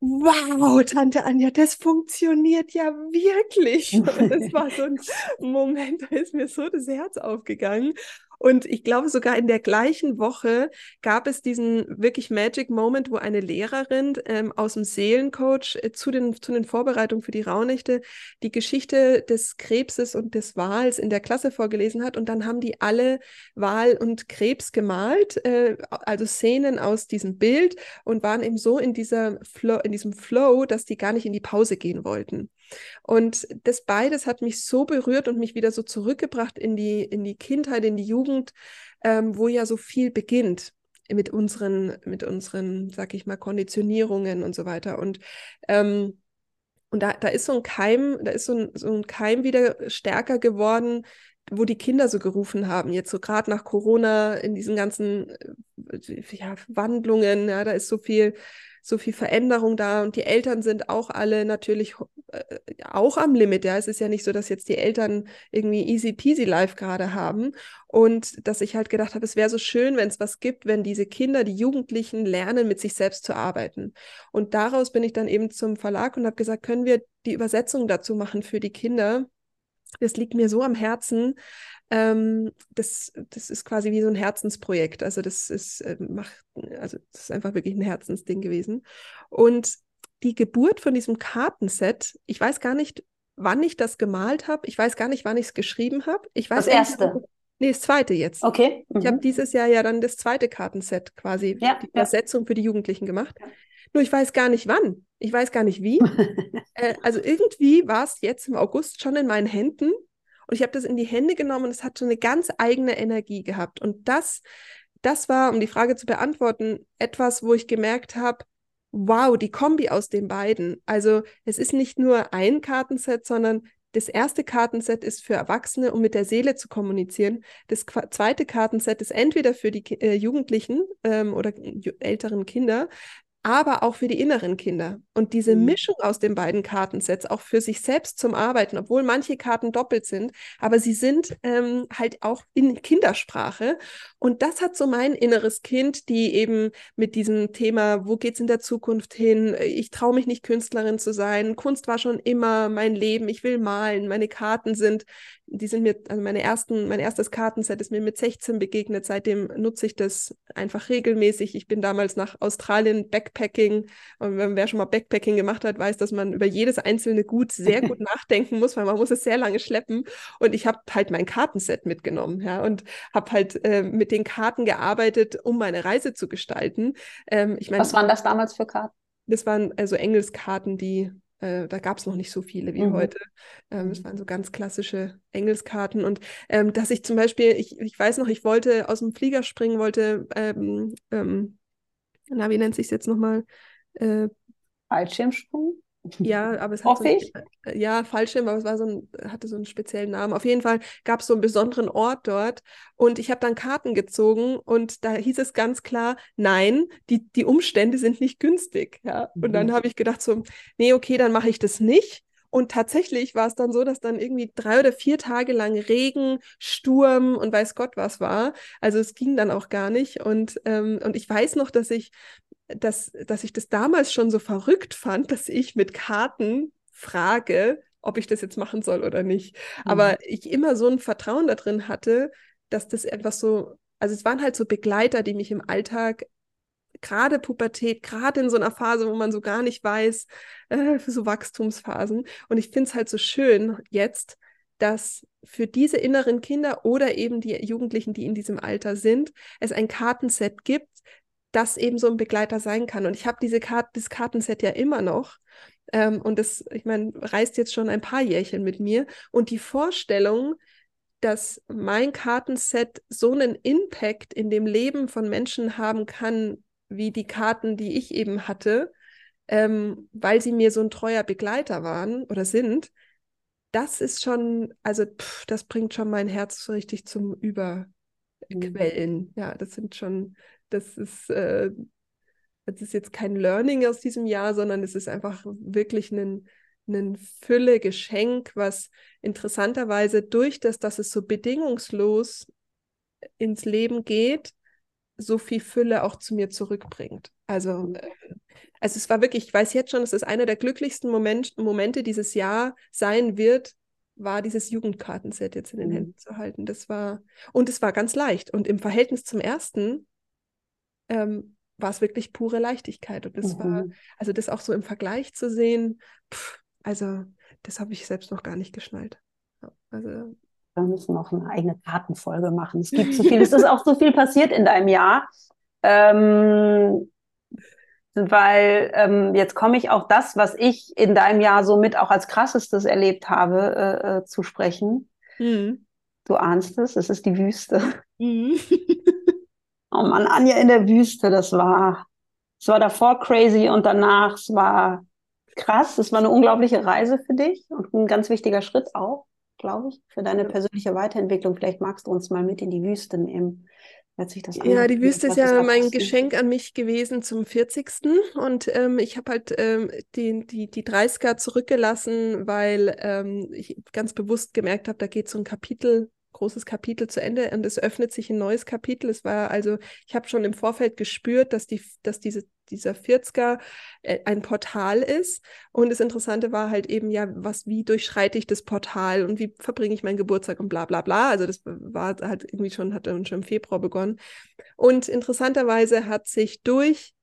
wow, Tante Anja, das funktioniert ja wirklich. <laughs> das war so ein Moment, da ist mir so das Herz aufgegangen. Und ich glaube, sogar in der gleichen Woche gab es diesen wirklich Magic Moment, wo eine Lehrerin ähm, aus dem Seelencoach äh, zu, den, zu den Vorbereitungen für die Rauhnächte die Geschichte des Krebses und des Wals in der Klasse vorgelesen hat. Und dann haben die alle Wal und Krebs gemalt, äh, also Szenen aus diesem Bild und waren eben so in, dieser Flow, in diesem Flow, dass die gar nicht in die Pause gehen wollten. Und das beides hat mich so berührt und mich wieder so zurückgebracht in die, in die Kindheit, in die Jugend, ähm, wo ja so viel beginnt mit unseren, mit unseren, sag ich mal, Konditionierungen und so weiter. Und ähm, und da, da ist so ein Keim, da ist so ein, so ein Keim wieder stärker geworden, wo die Kinder so gerufen haben, jetzt so gerade nach Corona in diesen ganzen äh, ja, Wandlungen, ja, da ist so viel so viel Veränderung da und die Eltern sind auch alle natürlich äh, auch am Limit. Ja, es ist ja nicht so, dass jetzt die Eltern irgendwie easy peasy life gerade haben und dass ich halt gedacht habe, es wäre so schön, wenn es was gibt, wenn diese Kinder, die Jugendlichen lernen, mit sich selbst zu arbeiten. Und daraus bin ich dann eben zum Verlag und habe gesagt, können wir die Übersetzung dazu machen für die Kinder? Das liegt mir so am Herzen, ähm, das, das ist quasi wie so ein Herzensprojekt. Also das ist, äh, macht, also das ist einfach wirklich ein Herzensding gewesen. Und die Geburt von diesem Kartenset, ich weiß gar nicht, wann ich das gemalt habe. Ich weiß gar nicht, wann ich es geschrieben habe. Ich weiß das erste. Nicht, nee, das zweite jetzt. Okay. Mhm. Ich habe dieses Jahr ja dann das zweite Kartenset quasi, ja, die Übersetzung ja. für die Jugendlichen gemacht. Nur ich weiß gar nicht wann. Ich weiß gar nicht wie. <laughs> äh, also irgendwie war es jetzt im August schon in meinen Händen und ich habe das in die Hände genommen und es hat so eine ganz eigene Energie gehabt. Und das, das war, um die Frage zu beantworten, etwas, wo ich gemerkt habe, wow, die Kombi aus den beiden. Also es ist nicht nur ein Kartenset, sondern das erste Kartenset ist für Erwachsene, um mit der Seele zu kommunizieren. Das zweite Kartenset ist entweder für die äh, Jugendlichen ähm, oder älteren Kinder, aber auch für die inneren Kinder. Und diese mhm. Mischung aus den beiden Kartensets, auch für sich selbst zum Arbeiten, obwohl manche Karten doppelt sind, aber sie sind ähm, halt auch in Kindersprache. Und das hat so mein inneres Kind, die eben mit diesem Thema, wo geht es in der Zukunft hin? Ich traue mich nicht, Künstlerin zu sein. Kunst war schon immer mein Leben. Ich will malen. Meine Karten sind die sind mir, also meine ersten, mein erstes Kartenset ist mir mit 16 begegnet. Seitdem nutze ich das einfach regelmäßig. Ich bin damals nach Australien Backpacking. Und wer schon mal Backpacking gemacht hat, weiß, dass man über jedes einzelne Gut sehr gut <laughs> nachdenken muss, weil man muss es sehr lange schleppen. Und ich habe halt mein Kartenset mitgenommen, ja, und habe halt äh, mit den Karten gearbeitet, um meine Reise zu gestalten. Ähm, ich mein, Was waren das damals für Karten? Das waren also Engelskarten, die äh, da gab es noch nicht so viele wie mhm. heute. Ähm, es mhm. waren so ganz klassische Engelskarten. Und ähm, dass ich zum Beispiel, ich, ich weiß noch, ich wollte aus dem Flieger springen, wollte, ähm, ähm na, wie nennt sich es jetzt nochmal? Äh, Fallschirmsprung? Ja, <laughs> aber es hat so ein, äh, ja Fallschirm, aber es war so ein, hatte so einen speziellen Namen. Auf jeden Fall gab es so einen besonderen Ort dort und ich habe dann Karten gezogen und da hieß es ganz klar, nein, die, die Umstände sind nicht günstig. Ja? Und dann mhm. habe ich gedacht so, nee, okay, dann mache ich das nicht. Und tatsächlich war es dann so, dass dann irgendwie drei oder vier Tage lang Regen, Sturm und weiß Gott was war. Also es ging dann auch gar nicht. Und, ähm, und ich weiß noch, dass ich dass, dass ich das damals schon so verrückt fand, dass ich mit Karten frage, ob ich das jetzt machen soll oder nicht. Mhm. Aber ich immer so ein Vertrauen da drin hatte, dass das etwas so, also es waren halt so Begleiter, die mich im Alltag gerade Pubertät, gerade in so einer Phase, wo man so gar nicht weiß, äh, für so Wachstumsphasen. Und ich finde es halt so schön jetzt, dass für diese inneren Kinder oder eben die Jugendlichen, die in diesem Alter sind, es ein Kartenset gibt, das eben so ein Begleiter sein kann. Und ich habe diese Karte, das Kartenset ja immer noch. Ähm, und das, ich meine, reist jetzt schon ein paar Jährchen mit mir. Und die Vorstellung, dass mein Kartenset so einen Impact in dem Leben von Menschen haben kann, wie die Karten, die ich eben hatte, ähm, weil sie mir so ein treuer Begleiter waren oder sind, das ist schon, also pff, das bringt schon mein Herz so richtig zum Überquellen. Mhm. Ja, das sind schon, das ist, äh, das ist jetzt kein Learning aus diesem Jahr, sondern es ist einfach wirklich ein, ein Fülle-Geschenk, was interessanterweise durch das, dass es so bedingungslos ins Leben geht, so viel Fülle auch zu mir zurückbringt. Also, äh, also es war wirklich, ich weiß jetzt schon, dass es einer der glücklichsten Moment, Momente dieses Jahr sein wird, war dieses Jugendkartenset jetzt in den mhm. Händen zu halten. Das war, und es war ganz leicht. Und im Verhältnis zum ersten ähm, war es wirklich pure Leichtigkeit. Und das mhm. war, also das auch so im Vergleich zu sehen, pff, also das habe ich selbst noch gar nicht geschnallt. Also wir müssen noch eine eigene Kartenfolge machen. Es gibt so viel, es <laughs> ist auch so viel passiert in deinem Jahr. Ähm, weil ähm, jetzt komme ich auch das, was ich in deinem Jahr so mit auch als krassestes erlebt habe, äh, äh, zu sprechen. Mhm. Du ahnst es, es ist die Wüste. Mhm. <laughs> oh Mann, Anja in der Wüste, das war, es war davor crazy und danach, es war krass, es war eine unglaubliche Reise für dich und ein ganz wichtiger Schritt auch glaube ich, für deine persönliche Weiterentwicklung. Vielleicht magst du uns mal mit in die Wüste nehmen. Sich das ja, die Wüste ist ja mein Geschenk an mich gewesen zum 40. Und ähm, ich habe halt ähm, die, die, die 30er zurückgelassen, weil ähm, ich ganz bewusst gemerkt habe, da geht so ein Kapitel großes Kapitel zu Ende und es öffnet sich ein neues Kapitel. Es war also, ich habe schon im Vorfeld gespürt, dass, die, dass diese, dieser 40er äh, ein Portal ist. Und das Interessante war halt eben, ja, was, wie durchschreite ich das Portal und wie verbringe ich meinen Geburtstag und bla bla bla. Also das war halt irgendwie schon, hat schon im Februar begonnen. Und interessanterweise hat sich durch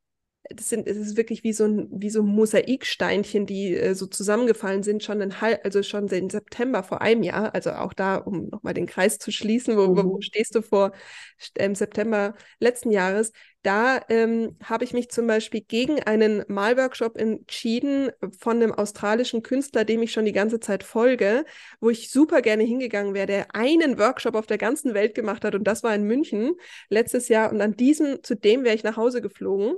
das sind, es ist wirklich wie so ein, wie so Mosaiksteinchen, die äh, so zusammengefallen sind, schon in also schon im September vor einem Jahr, also auch da, um nochmal den Kreis zu schließen, wo, mhm. wo stehst du vor ähm, September letzten Jahres? Da ähm, habe ich mich zum Beispiel gegen einen Malworkshop entschieden von einem australischen Künstler, dem ich schon die ganze Zeit folge, wo ich super gerne hingegangen wäre, der einen Workshop auf der ganzen Welt gemacht hat und das war in München letztes Jahr und an diesem, zu dem wäre ich nach Hause geflogen.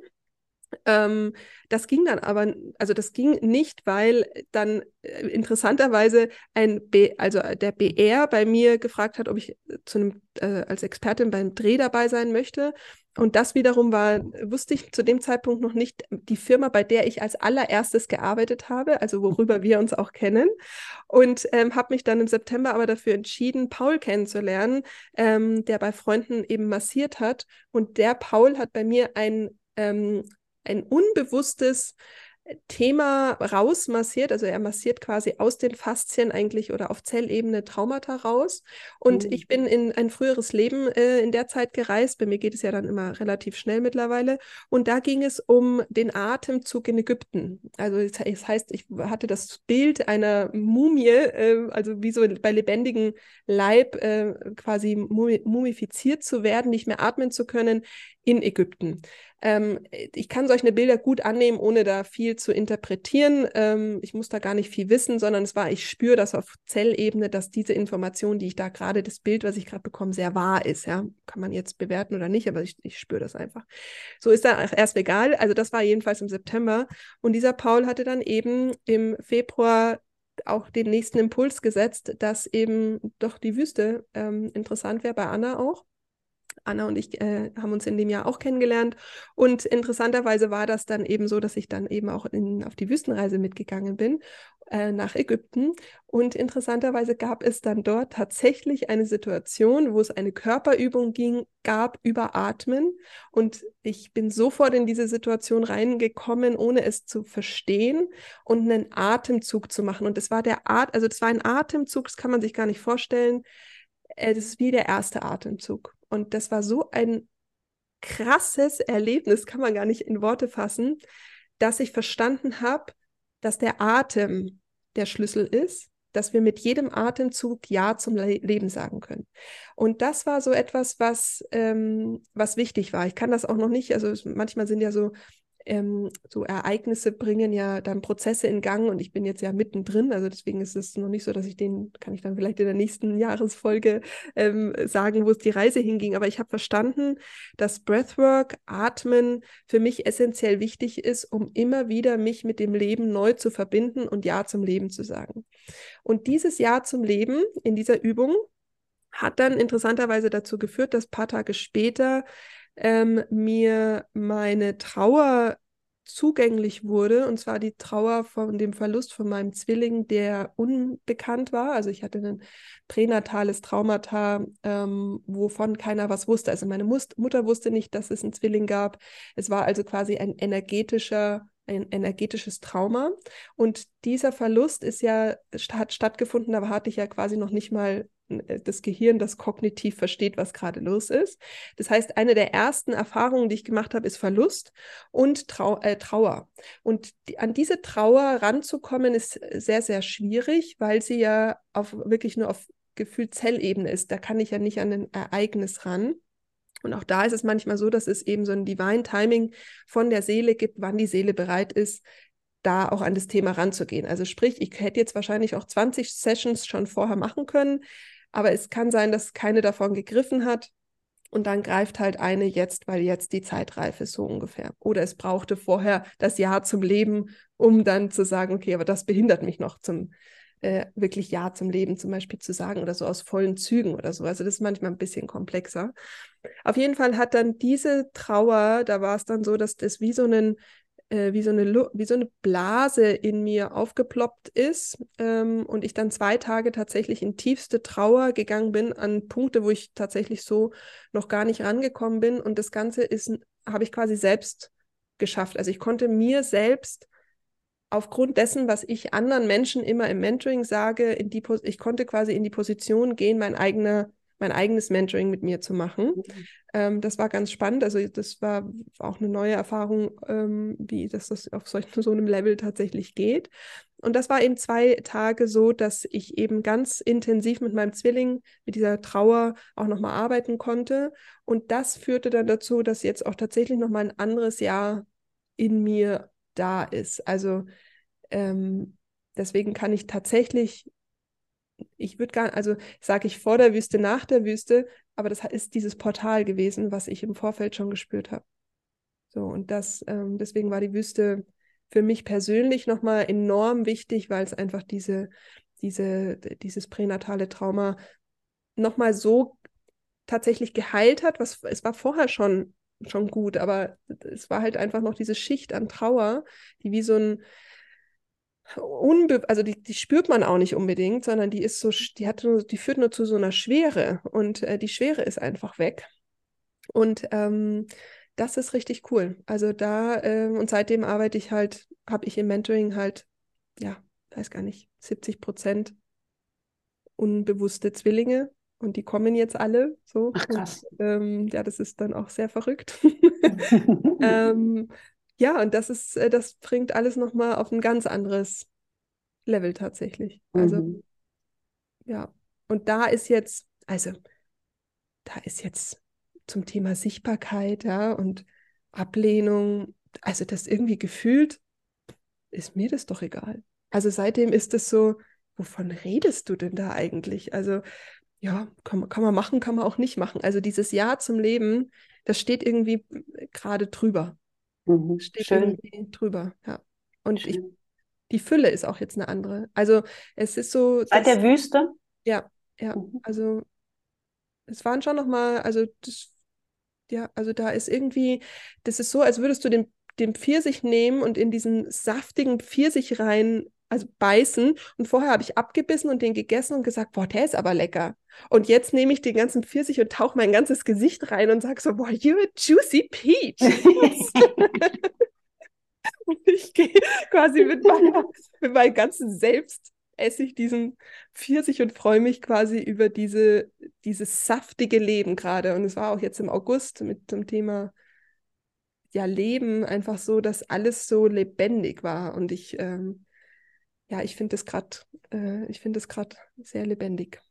Ähm, das ging dann aber, also das ging nicht, weil dann äh, interessanterweise ein, B, also der BR bei mir gefragt hat, ob ich zu einem, äh, als Expertin beim Dreh dabei sein möchte. Und das wiederum war, wusste ich zu dem Zeitpunkt noch nicht, die Firma, bei der ich als allererstes gearbeitet habe, also worüber wir uns auch kennen. Und ähm, habe mich dann im September aber dafür entschieden, Paul kennenzulernen, ähm, der bei Freunden eben massiert hat. Und der Paul hat bei mir ein ähm, ein unbewusstes Thema rausmassiert, also er massiert quasi aus den Faszien eigentlich oder auf Zellebene Traumata raus. Und mhm. ich bin in ein früheres Leben äh, in der Zeit gereist. Bei mir geht es ja dann immer relativ schnell mittlerweile. Und da ging es um den Atemzug in Ägypten. Also es das heißt, ich hatte das Bild einer Mumie, äh, also wie so bei lebendigem Leib äh, quasi mumifiziert zu werden, nicht mehr atmen zu können in Ägypten. Ähm, ich kann solche Bilder gut annehmen, ohne da viel zu interpretieren. Ähm, ich muss da gar nicht viel wissen, sondern es war, ich spüre das auf Zellebene, dass diese Information, die ich da gerade, das Bild, was ich gerade bekomme, sehr wahr ist. Ja? Kann man jetzt bewerten oder nicht, aber ich, ich spüre das einfach. So ist da erst egal. Also das war jedenfalls im September. Und dieser Paul hatte dann eben im Februar auch den nächsten Impuls gesetzt, dass eben doch die Wüste ähm, interessant wäre, bei Anna auch. Anna und ich äh, haben uns in dem Jahr auch kennengelernt. Und interessanterweise war das dann eben so, dass ich dann eben auch in, auf die Wüstenreise mitgegangen bin äh, nach Ägypten. Und interessanterweise gab es dann dort tatsächlich eine Situation, wo es eine Körperübung ging, gab über Atmen. Und ich bin sofort in diese Situation reingekommen, ohne es zu verstehen und einen Atemzug zu machen. Und das war der Art, also das war ein Atemzug, das kann man sich gar nicht vorstellen das ist wie der erste Atemzug. Und das war so ein krasses Erlebnis, kann man gar nicht in Worte fassen, dass ich verstanden habe, dass der Atem der Schlüssel ist, dass wir mit jedem Atemzug Ja zum Le Leben sagen können. Und das war so etwas, was, ähm, was wichtig war. Ich kann das auch noch nicht, also manchmal sind ja so ähm, so Ereignisse bringen ja dann Prozesse in Gang und ich bin jetzt ja mittendrin, also deswegen ist es noch nicht so, dass ich den, kann ich dann vielleicht in der nächsten <laughs> Jahresfolge ähm, sagen, wo es die Reise hinging, aber ich habe verstanden, dass Breathwork, Atmen für mich essentiell wichtig ist, um immer wieder mich mit dem Leben neu zu verbinden und Ja zum Leben zu sagen. Und dieses Ja zum Leben in dieser Übung hat dann interessanterweise dazu geführt, dass ein paar Tage später ähm, mir meine Trauer zugänglich wurde, und zwar die Trauer von dem Verlust von meinem Zwilling, der unbekannt war. Also ich hatte ein pränatales Traumata, ähm, wovon keiner was wusste. Also meine Must Mutter wusste nicht, dass es einen Zwilling gab. Es war also quasi ein energetischer ein energetisches Trauma. Und dieser Verlust ist ja, hat stattgefunden, aber hatte ich ja quasi noch nicht mal das Gehirn, das kognitiv versteht, was gerade los ist. Das heißt, eine der ersten Erfahrungen, die ich gemacht habe, ist Verlust und Trau äh, Trauer. Und die, an diese Trauer ranzukommen, ist sehr, sehr schwierig, weil sie ja auf, wirklich nur auf Gefühlzellebene ist. Da kann ich ja nicht an ein Ereignis ran. Und auch da ist es manchmal so, dass es eben so ein Divine Timing von der Seele gibt, wann die Seele bereit ist, da auch an das Thema ranzugehen. Also sprich, ich hätte jetzt wahrscheinlich auch 20 Sessions schon vorher machen können, aber es kann sein, dass keine davon gegriffen hat. Und dann greift halt eine jetzt, weil jetzt die Zeit reif ist, so ungefähr. Oder es brauchte vorher das Ja zum Leben, um dann zu sagen, okay, aber das behindert mich noch zum äh, wirklich Ja zum Leben zum Beispiel zu sagen oder so aus vollen Zügen oder so. Also das ist manchmal ein bisschen komplexer. Auf jeden Fall hat dann diese Trauer, da war es dann so, dass das wie so ein äh, wie, so eine wie so eine Blase in mir aufgeploppt ist ähm, und ich dann zwei Tage tatsächlich in tiefste Trauer gegangen bin an Punkte, wo ich tatsächlich so noch gar nicht rangekommen bin und das Ganze ist habe ich quasi selbst geschafft. Also ich konnte mir selbst aufgrund dessen, was ich anderen Menschen immer im Mentoring sage, in die ich konnte quasi in die Position gehen, mein eigener mein eigenes Mentoring mit mir zu machen. Mhm. Ähm, das war ganz spannend. Also das war auch eine neue Erfahrung, ähm, wie dass das auf solch, <laughs> so einem Level tatsächlich geht. Und das war eben zwei Tage so, dass ich eben ganz intensiv mit meinem Zwilling, mit dieser Trauer auch nochmal arbeiten konnte. Und das führte dann dazu, dass jetzt auch tatsächlich nochmal ein anderes Jahr in mir da ist. Also ähm, deswegen kann ich tatsächlich ich würde gar, also sage ich vor der Wüste, nach der Wüste, aber das ist dieses Portal gewesen, was ich im Vorfeld schon gespürt habe. So, und das, ähm, deswegen war die Wüste für mich persönlich nochmal enorm wichtig, weil es einfach diese, diese, dieses pränatale Trauma nochmal so tatsächlich geheilt hat, was es war vorher schon, schon gut, aber es war halt einfach noch diese Schicht an Trauer, die wie so ein, unbe also die, die spürt man auch nicht unbedingt, sondern die ist so, die hat nur, die führt nur zu so einer Schwere und äh, die Schwere ist einfach weg. Und ähm, das ist richtig cool. Also da, äh, und seitdem arbeite ich halt, habe ich im Mentoring halt, ja, weiß gar nicht, 70 Prozent unbewusste Zwillinge und die kommen jetzt alle so. Ach, krass. Und, ähm, ja, das ist dann auch sehr verrückt. <laughs> <laughs> ähm, ja, und das ist, äh, das bringt alles nochmal auf ein ganz anderes Level tatsächlich. Also, mhm. ja. Und da ist jetzt, also, da ist jetzt zum Thema Sichtbarkeit, ja, und Ablehnung, also das irgendwie gefühlt, ist mir das doch egal. Also seitdem ist es so, wovon redest du denn da eigentlich? Also, ja, kann, kann man machen, kann man auch nicht machen. Also dieses Ja zum Leben, das steht irgendwie gerade drüber. Mhm. Steht Schön. irgendwie drüber, ja. Und ich, die Fülle ist auch jetzt eine andere. Also es ist so. Seit der Wüste? Ja, ja. Mhm. Also es waren schon nochmal, also das, ja, also da ist irgendwie, das ist so, als würdest du den, den Pfirsich nehmen und in diesen saftigen Pfirsich rein also beißen. Und vorher habe ich abgebissen und den gegessen und gesagt, boah, der ist aber lecker. Und jetzt nehme ich den ganzen Pfirsich und tauche mein ganzes Gesicht rein und sage so, boah, you're a juicy peach. und <laughs> ich gehe quasi mit, meiner, mit meinem ganzen Selbst esse ich diesen Pfirsich und freue mich quasi über diese, dieses saftige Leben gerade. Und es war auch jetzt im August mit dem Thema ja, Leben einfach so, dass alles so lebendig war. Und ich, ähm, ja, ich finde es gerade, äh, ich finde es gerade sehr lebendig.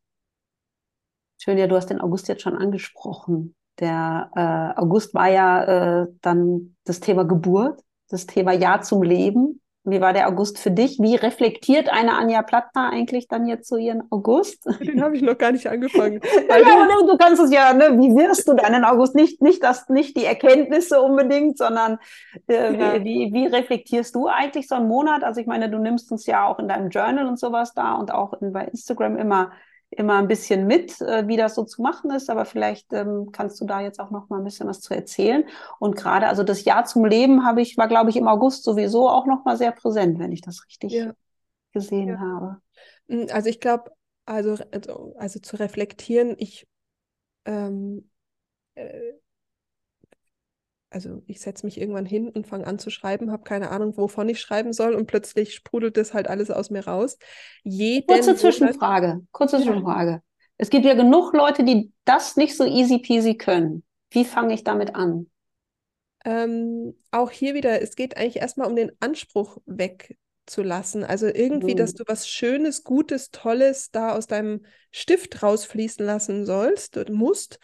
Schön, ja, du hast den August jetzt schon angesprochen. Der äh, August war ja äh, dann das Thema Geburt, das Thema Ja zum Leben. Wie war der August für dich? Wie reflektiert eine Anja Plattner eigentlich dann jetzt so ihren August? <laughs> Den habe ich noch gar nicht angefangen. <laughs> ja, du, du, kannst es ja, ne? wie wirst du deinen August? Nicht, nicht, das, nicht die Erkenntnisse unbedingt, sondern äh, ja. wie, wie, reflektierst du eigentlich so einen Monat? Also ich meine, du nimmst uns ja auch in deinem Journal und sowas da und auch in, bei Instagram immer immer ein bisschen mit, äh, wie das so zu machen ist, aber vielleicht ähm, kannst du da jetzt auch noch mal ein bisschen was zu erzählen. Und gerade, also das Jahr zum Leben habe ich, war, glaube ich, im August sowieso auch noch mal sehr präsent, wenn ich das richtig ja. gesehen ja. habe. Hm, also ich glaube, also, also, also, zu reflektieren, ich ähm, äh, also ich setze mich irgendwann hin und fange an zu schreiben, habe keine Ahnung, wovon ich schreiben soll und plötzlich sprudelt das halt alles aus mir raus. Jeden kurze Zwischenfrage, kurze ja. Zwischenfrage. Es gibt ja genug Leute, die das nicht so easy peasy können. Wie fange ich damit an? Ähm, auch hier wieder, es geht eigentlich erstmal um den Anspruch wegzulassen. Also irgendwie, mhm. dass du was Schönes, Gutes, Tolles da aus deinem Stift rausfließen lassen sollst, musst,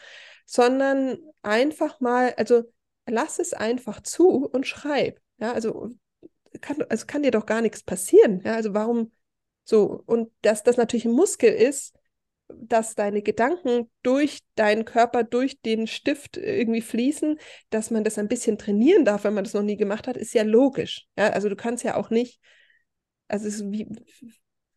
sondern einfach mal, also lass es einfach zu und schreib. Ja, also kann, also kann dir doch gar nichts passieren. Ja, also warum so? Und dass das natürlich ein Muskel ist, dass deine Gedanken durch deinen Körper, durch den Stift irgendwie fließen, dass man das ein bisschen trainieren darf, wenn man das noch nie gemacht hat, ist ja logisch. Ja, also du kannst ja auch nicht, also es ist wie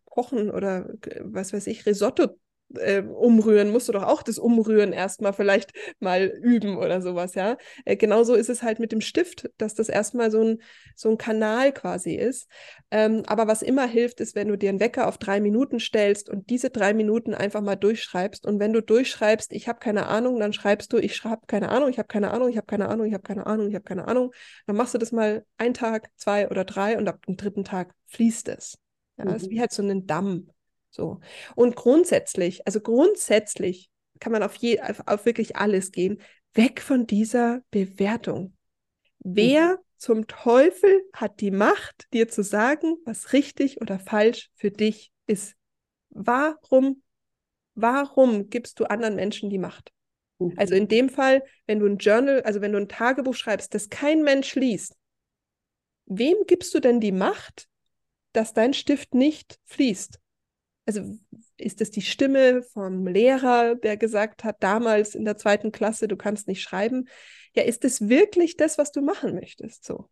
kochen oder was weiß ich, Risotto äh, umrühren, musst du doch auch das Umrühren erstmal vielleicht mal üben oder sowas, ja. Äh, genauso ist es halt mit dem Stift, dass das erstmal so ein, so ein Kanal quasi ist. Ähm, aber was immer hilft, ist, wenn du dir einen Wecker auf drei Minuten stellst und diese drei Minuten einfach mal durchschreibst. Und wenn du durchschreibst, ich habe keine Ahnung, dann schreibst du, ich habe keine Ahnung, ich habe keine Ahnung, ich habe keine Ahnung, ich habe keine Ahnung, ich habe keine Ahnung. Dann machst du das mal einen Tag, zwei oder drei und ab dem dritten Tag fließt es. Ja, mhm. Das ist wie halt so ein Damm. So. Und grundsätzlich, also grundsätzlich kann man auf, je, auf, auf wirklich alles gehen. Weg von dieser Bewertung. Wer mhm. zum Teufel hat die Macht, dir zu sagen, was richtig oder falsch für dich ist? Warum, warum gibst du anderen Menschen die Macht? Mhm. Also in dem Fall, wenn du ein Journal, also wenn du ein Tagebuch schreibst, das kein Mensch liest, wem gibst du denn die Macht, dass dein Stift nicht fließt? Also ist es die Stimme vom Lehrer, der gesagt hat, damals in der zweiten Klasse, du kannst nicht schreiben? Ja, ist es wirklich das, was du machen möchtest? So.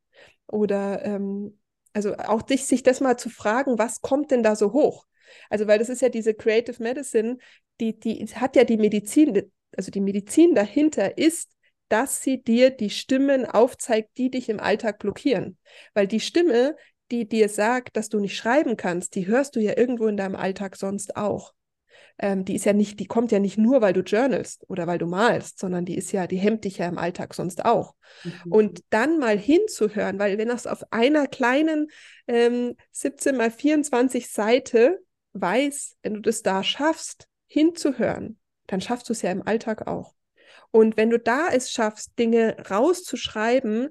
Oder ähm, also auch dich, sich das mal zu fragen, was kommt denn da so hoch? Also, weil das ist ja diese Creative Medicine, die, die hat ja die Medizin, also die Medizin dahinter ist, dass sie dir die Stimmen aufzeigt, die dich im Alltag blockieren. Weil die Stimme, die dir sagt, dass du nicht schreiben kannst, die hörst du ja irgendwo in deinem Alltag sonst auch. Ähm, die ist ja nicht, die kommt ja nicht nur, weil du journalst oder weil du malst, sondern die ist ja, die hemmt dich ja im Alltag sonst auch. Mhm. Und dann mal hinzuhören, weil wenn das auf einer kleinen ähm, 17 mal 24 Seite weiß, wenn du das da schaffst, hinzuhören, dann schaffst du es ja im Alltag auch. Und wenn du da es schaffst, Dinge rauszuschreiben,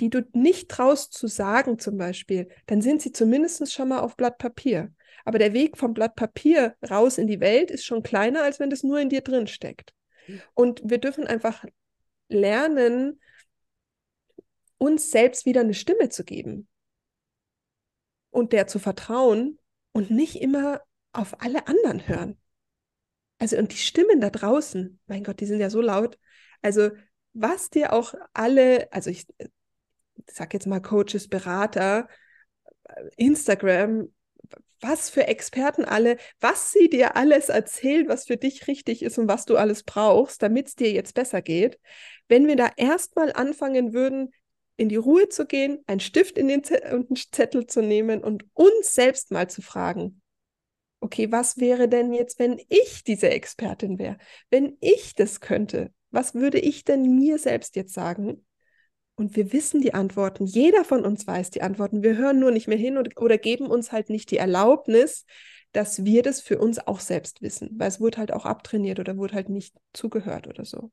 die du nicht traust zu sagen zum Beispiel, dann sind sie zumindest schon mal auf Blatt Papier. Aber der Weg vom Blatt Papier raus in die Welt ist schon kleiner, als wenn das nur in dir drin steckt. Mhm. Und wir dürfen einfach lernen, uns selbst wieder eine Stimme zu geben und der zu vertrauen und nicht immer auf alle anderen hören. Also und die Stimmen da draußen, mein Gott, die sind ja so laut. Also was dir auch alle, also ich sag jetzt mal Coaches, Berater, Instagram, was für Experten alle, was sie dir alles erzählen, was für dich richtig ist und was du alles brauchst, damit es dir jetzt besser geht. Wenn wir da erstmal anfangen würden, in die Ruhe zu gehen, einen Stift in den Z und einen Zettel zu nehmen und uns selbst mal zu fragen, okay, was wäre denn jetzt, wenn ich diese Expertin wäre? Wenn ich das könnte, was würde ich denn mir selbst jetzt sagen? Und wir wissen die Antworten. Jeder von uns weiß die Antworten. Wir hören nur nicht mehr hin und, oder geben uns halt nicht die Erlaubnis, dass wir das für uns auch selbst wissen, weil es wurde halt auch abtrainiert oder wurde halt nicht zugehört oder so.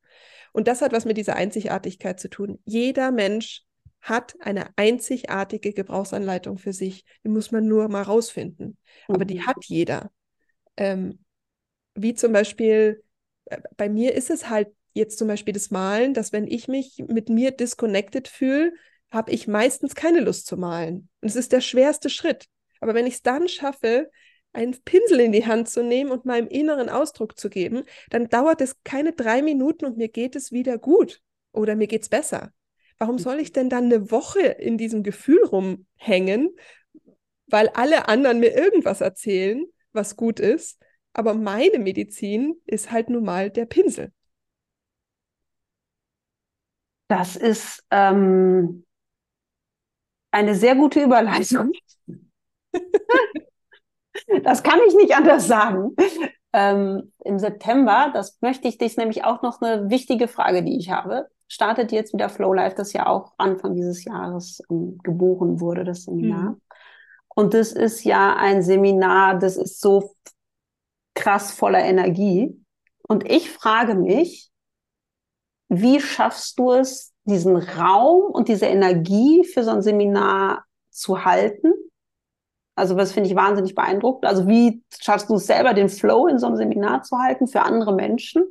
Und das hat was mit dieser Einzigartigkeit zu tun. Jeder Mensch hat eine einzigartige Gebrauchsanleitung für sich. Die muss man nur mal rausfinden. Mhm. Aber die mhm. hat jeder. Ähm, wie zum Beispiel, äh, bei mir ist es halt jetzt zum Beispiel das Malen, dass wenn ich mich mit mir disconnected fühle, habe ich meistens keine Lust zu malen. Und es ist der schwerste Schritt. Aber wenn ich es dann schaffe, einen Pinsel in die Hand zu nehmen und meinem inneren Ausdruck zu geben, dann dauert es keine drei Minuten und mir geht es wieder gut oder mir geht es besser. Warum soll ich denn dann eine Woche in diesem Gefühl rumhängen, weil alle anderen mir irgendwas erzählen, was gut ist, aber meine Medizin ist halt nun mal der Pinsel. Das ist ähm, eine sehr gute Überleitung. <laughs> das kann ich nicht anders sagen. Ähm, Im September, das möchte ich dich nämlich auch noch eine wichtige Frage, die ich habe, startet jetzt wieder Flow Life, das ja auch Anfang dieses Jahres ähm, geboren wurde, das Seminar. Mhm. Und das ist ja ein Seminar, das ist so krass voller Energie. Und ich frage mich, wie schaffst du es, diesen Raum und diese Energie für so ein Seminar zu halten? Also was finde ich wahnsinnig beeindruckend. Also wie schaffst du es selber, den Flow in so einem Seminar zu halten für andere Menschen?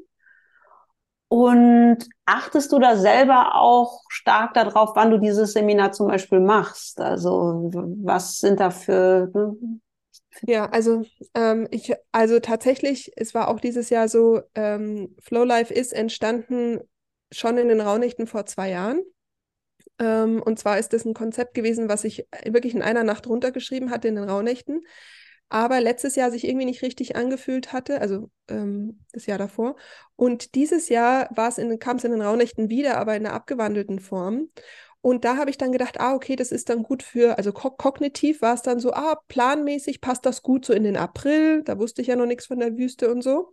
Und achtest du da selber auch stark darauf, wann du dieses Seminar zum Beispiel machst? Also was sind da für... Ne? Ja, also ähm, ich, also tatsächlich, es war auch dieses Jahr so, ähm, Flow Life ist entstanden schon in den Raunächten vor zwei Jahren. Ähm, und zwar ist das ein Konzept gewesen, was ich wirklich in einer Nacht runtergeschrieben hatte in den Raunächten, aber letztes Jahr sich irgendwie nicht richtig angefühlt hatte, also ähm, das Jahr davor. Und dieses Jahr kam es in den Raunächten wieder, aber in einer abgewandelten Form. Und da habe ich dann gedacht, ah, okay, das ist dann gut für, also ko kognitiv war es dann so, ah, planmäßig passt das gut so in den April. Da wusste ich ja noch nichts von der Wüste und so.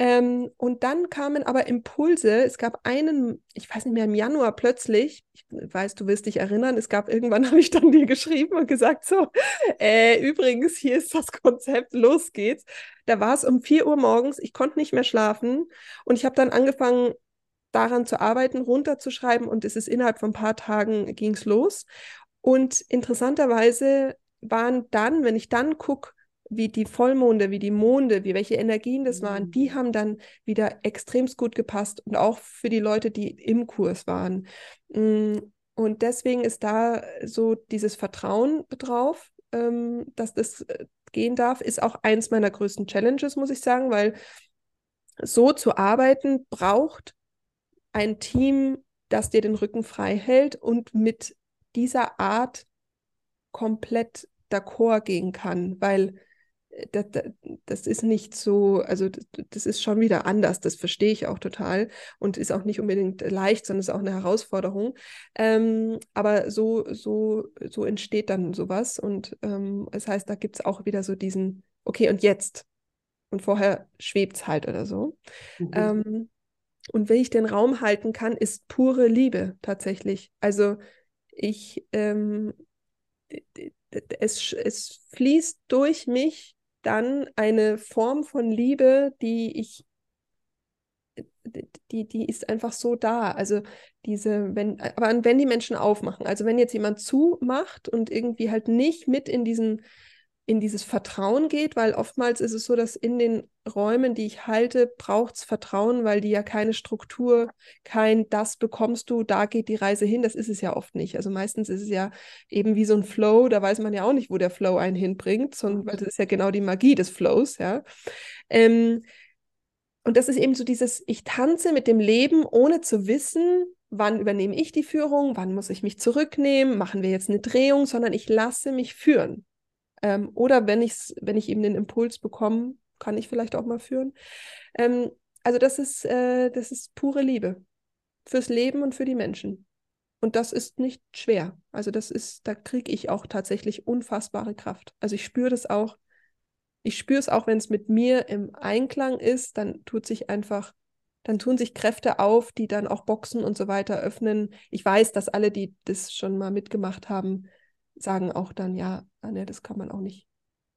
Ähm, und dann kamen aber Impulse. Es gab einen, ich weiß nicht mehr, im Januar plötzlich, ich weiß, du wirst dich erinnern, es gab irgendwann, <laughs> habe ich dann dir geschrieben und gesagt, so, äh, übrigens, hier ist das Konzept, los geht's. Da war es um 4 Uhr morgens, ich konnte nicht mehr schlafen und ich habe dann angefangen, daran zu arbeiten, runterzuschreiben und es ist innerhalb von ein paar Tagen ging es los. Und interessanterweise waren dann, wenn ich dann gucke, wie die Vollmonde, wie die Monde, wie welche Energien das waren, die mhm. haben dann wieder extremst gut gepasst und auch für die Leute, die im Kurs waren. Mm, und deswegen ist da so dieses Vertrauen drauf, ähm, dass das äh, gehen darf, ist auch eins meiner größten Challenges, muss ich sagen, weil so zu arbeiten braucht ein Team, das dir den Rücken frei hält und mit dieser Art komplett d'accord gehen kann, weil äh, das, das, ist nicht so, also das, das, ist schon wieder anders, das verstehe ich auch total und ist auch nicht unbedingt leicht, sondern ist auch eine Herausforderung. Ähm, aber so, so, so entsteht dann sowas und ähm, das heißt, da gibt es auch wieder so diesen, okay, und jetzt? Und vorher schwebt es halt oder so. Mhm. Ähm, und wenn ich den Raum halten kann, ist pure Liebe tatsächlich. Also ich, ähm, es, es fließt durch mich dann eine Form von Liebe, die ich, die, die ist einfach so da. Also diese, wenn, aber wenn die Menschen aufmachen, also wenn jetzt jemand zumacht und irgendwie halt nicht mit in diesen in dieses Vertrauen geht, weil oftmals ist es so, dass in den Räumen, die ich halte, braucht es Vertrauen, weil die ja keine Struktur, kein das bekommst du, da geht die Reise hin, das ist es ja oft nicht. Also meistens ist es ja eben wie so ein Flow, da weiß man ja auch nicht, wo der Flow einen hinbringt, sondern weil das ist ja genau die Magie des Flows, ja. Ähm, und das ist eben so dieses, ich tanze mit dem Leben, ohne zu wissen, wann übernehme ich die Führung, wann muss ich mich zurücknehmen, machen wir jetzt eine Drehung, sondern ich lasse mich führen. Ähm, oder wenn, ich's, wenn ich eben den Impuls bekomme, kann ich vielleicht auch mal führen. Ähm, also das ist, äh, das ist pure Liebe fürs Leben und für die Menschen. Und das ist nicht schwer. Also das ist, da kriege ich auch tatsächlich unfassbare Kraft. Also ich spüre das auch. Ich spüre es auch, wenn es mit mir im Einklang ist, dann tut sich einfach dann tun sich Kräfte auf, die dann auch Boxen und so weiter öffnen. Ich weiß, dass alle, die das schon mal mitgemacht haben, sagen auch dann, ja, ah, ne, das kann man auch nicht,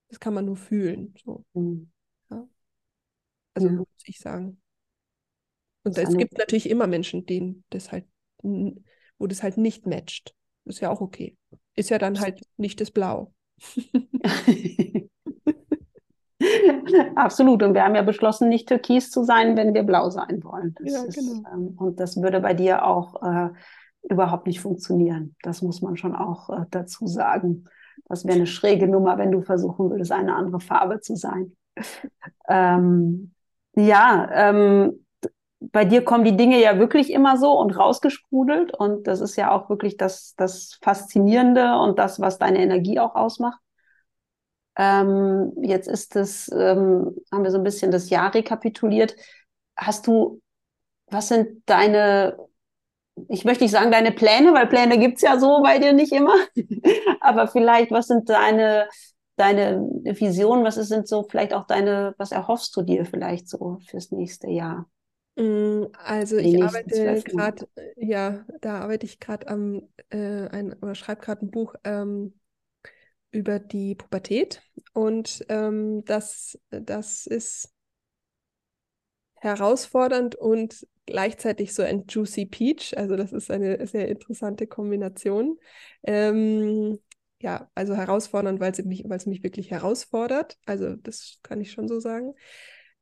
das kann man nur fühlen. So. Mhm. Ja. Also ja. muss ich sagen. Und es gibt natürlich immer Menschen, denen das halt, wo das halt nicht matcht. Ist ja auch okay. Ist ja dann halt nicht das Blau. <laughs> Absolut. Und wir haben ja beschlossen, nicht türkis zu sein, wenn wir blau sein wollen. Das ja, ist, genau. ähm, und das würde bei dir auch äh, überhaupt nicht funktionieren. Das muss man schon auch äh, dazu sagen. Das wäre eine schräge Nummer, wenn du versuchen würdest, eine andere Farbe zu sein. Ähm, ja, ähm, bei dir kommen die Dinge ja wirklich immer so und rausgesprudelt. Und das ist ja auch wirklich das, das Faszinierende und das, was deine Energie auch ausmacht. Ähm, jetzt ist es, ähm, haben wir so ein bisschen das Jahr rekapituliert. Hast du, was sind deine, ich möchte nicht sagen deine Pläne, weil Pläne gibt es ja so bei dir nicht immer, <laughs> aber vielleicht, was sind deine, deine Visionen, was sind so vielleicht auch deine, was erhoffst du dir vielleicht so fürs nächste Jahr? Mm, also ich arbeite gerade, ja, da arbeite ich gerade am, äh, ein, oder schreibe gerade ein Buch ähm, über die Pubertät. Und ähm, das, das ist herausfordernd und gleichzeitig so ein Juicy Peach. Also das ist eine sehr interessante Kombination. Ähm, ja, also herausfordernd, weil es mich, mich wirklich herausfordert. Also das kann ich schon so sagen.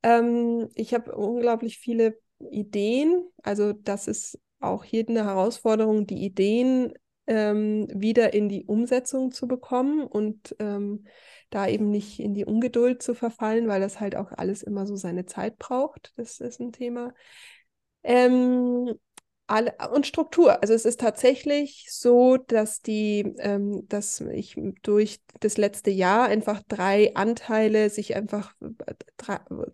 Ähm, ich habe unglaublich viele Ideen. Also das ist auch hier eine Herausforderung, die Ideen ähm, wieder in die Umsetzung zu bekommen und ähm, da eben nicht in die Ungeduld zu verfallen, weil das halt auch alles immer so seine Zeit braucht. Das ist ein Thema. Ähm, alle, und Struktur. Also es ist tatsächlich so, dass die, ähm, dass ich durch das letzte Jahr einfach drei Anteile sich einfach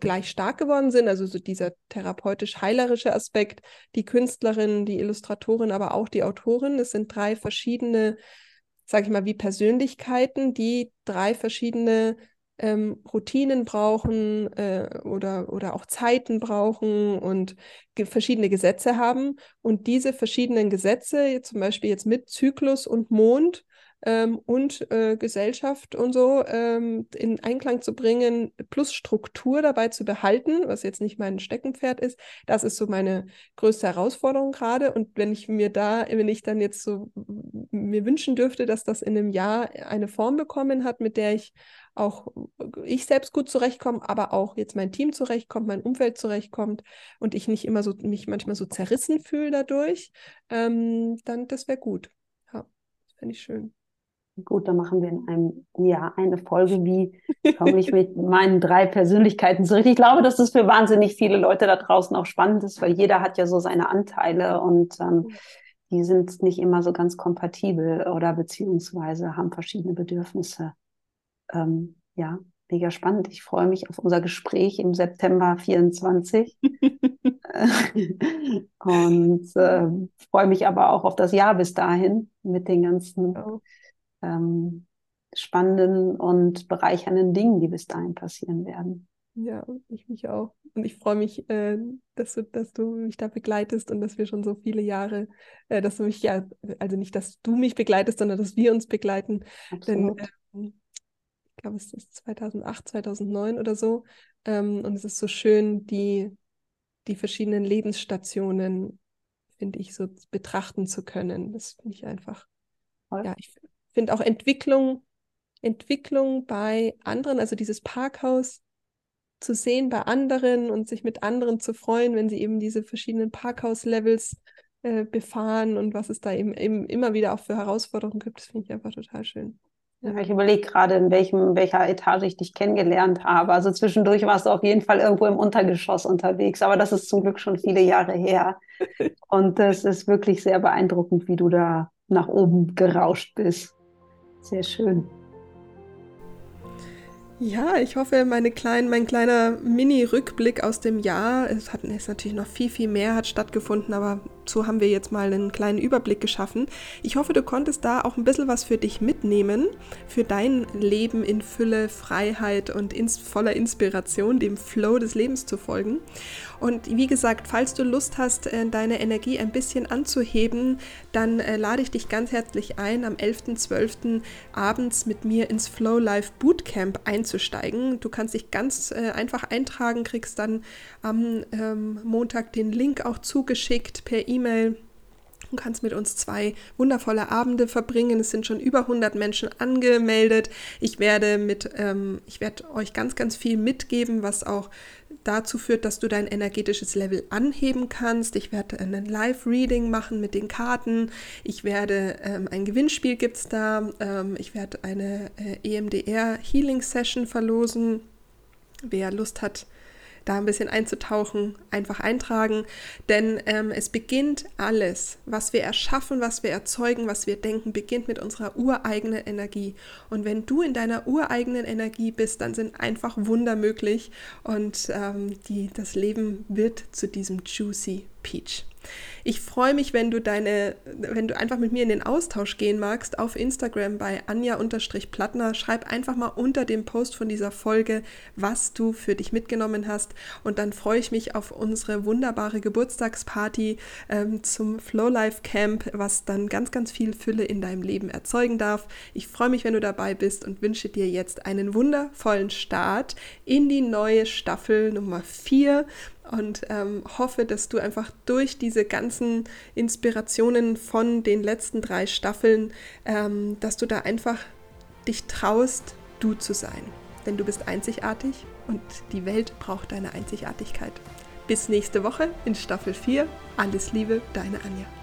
gleich stark geworden sind. Also so dieser therapeutisch-heilerische Aspekt, die Künstlerin, die Illustratorin, aber auch die Autorin. Das sind drei verschiedene, sage ich mal, wie Persönlichkeiten, die drei verschiedene ähm, Routinen brauchen äh, oder, oder auch Zeiten brauchen und ge verschiedene Gesetze haben. Und diese verschiedenen Gesetze, zum Beispiel jetzt mit Zyklus und Mond, ähm, und äh, Gesellschaft und so ähm, in Einklang zu bringen, plus Struktur dabei zu behalten, was jetzt nicht mein Steckenpferd ist, das ist so meine größte Herausforderung gerade. Und wenn ich mir da, wenn ich dann jetzt so mir wünschen dürfte, dass das in einem Jahr eine Form bekommen hat, mit der ich auch ich selbst gut zurechtkomme, aber auch jetzt mein Team zurechtkommt, mein Umfeld zurechtkommt und ich nicht immer so mich manchmal so zerrissen fühle dadurch, ähm, dann das wäre gut. Ja, das fände ich schön. Gut, dann machen wir in einem Jahr eine Folge, wie komme ich mit <laughs> meinen drei Persönlichkeiten zurecht. Ich glaube, dass das für wahnsinnig viele Leute da draußen auch spannend ist, weil jeder hat ja so seine Anteile und ähm, die sind nicht immer so ganz kompatibel oder beziehungsweise haben verschiedene Bedürfnisse. Ähm, ja, mega spannend. Ich freue mich auf unser Gespräch im September 24 <laughs> und äh, freue mich aber auch auf das Jahr bis dahin mit den ganzen ähm, spannenden und bereichernden Dingen, die bis dahin passieren werden. Ja, ich mich auch. Und ich freue mich, äh, dass, du, dass du mich da begleitest und dass wir schon so viele Jahre, äh, dass du mich ja, also nicht, dass du mich begleitest, sondern dass wir uns begleiten. Absolut. Denn, äh, ich glaube, es ist 2008, 2009 oder so. Ähm, und es ist so schön, die, die verschiedenen Lebensstationen, finde ich, so betrachten zu können. Das finde ich einfach, Voll. ja, ich finde auch Entwicklung, Entwicklung bei anderen, also dieses Parkhaus zu sehen bei anderen und sich mit anderen zu freuen, wenn sie eben diese verschiedenen Parkhaus-Levels äh, befahren und was es da eben, eben immer wieder auch für Herausforderungen gibt, das finde ich einfach total schön. Ich überlege gerade, in welchem, welcher Etage ich dich kennengelernt habe. Also zwischendurch warst du auf jeden Fall irgendwo im Untergeschoss unterwegs, aber das ist zum Glück schon viele Jahre her. <laughs> Und es ist wirklich sehr beeindruckend, wie du da nach oben gerauscht bist. Sehr schön. Ja, ich hoffe, meine kleinen, mein kleiner Mini-Rückblick aus dem Jahr, es hat es natürlich noch viel, viel mehr hat stattgefunden, aber so haben wir jetzt mal einen kleinen Überblick geschaffen. Ich hoffe, du konntest da auch ein bisschen was für dich mitnehmen, für dein Leben in Fülle, Freiheit und ins, voller Inspiration, dem Flow des Lebens zu folgen. Und wie gesagt, falls du Lust hast, äh, deine Energie ein bisschen anzuheben, dann äh, lade ich dich ganz herzlich ein, am 11.12. abends mit mir ins Flow Life Bootcamp einzusteigen. Du kannst dich ganz äh, einfach eintragen, kriegst dann am ähm, Montag den Link auch zugeschickt per E-Mail. Du kannst mit uns zwei wundervolle Abende verbringen. Es sind schon über 100 Menschen angemeldet. Ich werde mit, ähm, ich werde euch ganz, ganz viel mitgeben, was auch dazu führt, dass du dein energetisches Level anheben kannst. Ich werde ein Live-Reading machen mit den Karten. Ich werde ähm, ein Gewinnspiel gibt es da. Ähm, ich werde eine äh, EMDR Healing Session verlosen. Wer Lust hat, da ein bisschen einzutauchen, einfach eintragen. Denn ähm, es beginnt alles, was wir erschaffen, was wir erzeugen, was wir denken, beginnt mit unserer ureigenen Energie. Und wenn du in deiner ureigenen Energie bist, dann sind einfach Wunder möglich und ähm, die, das Leben wird zu diesem Juicy Peach. Ich freue mich, wenn du deine, wenn du einfach mit mir in den Austausch gehen magst auf Instagram bei Anja-Plattner. Schreib einfach mal unter dem Post von dieser Folge, was du für dich mitgenommen hast. Und dann freue ich mich auf unsere wunderbare Geburtstagsparty ähm, zum Flow Life Camp, was dann ganz, ganz viel Fülle in deinem Leben erzeugen darf. Ich freue mich, wenn du dabei bist und wünsche dir jetzt einen wundervollen Start in die neue Staffel Nummer 4 und ähm, hoffe, dass du einfach durch diese ganzen Inspirationen von den letzten drei Staffeln, ähm, dass du da einfach dich traust, du zu sein. Denn du bist einzigartig und die Welt braucht deine Einzigartigkeit. Bis nächste Woche in Staffel 4. Alles Liebe, deine Anja.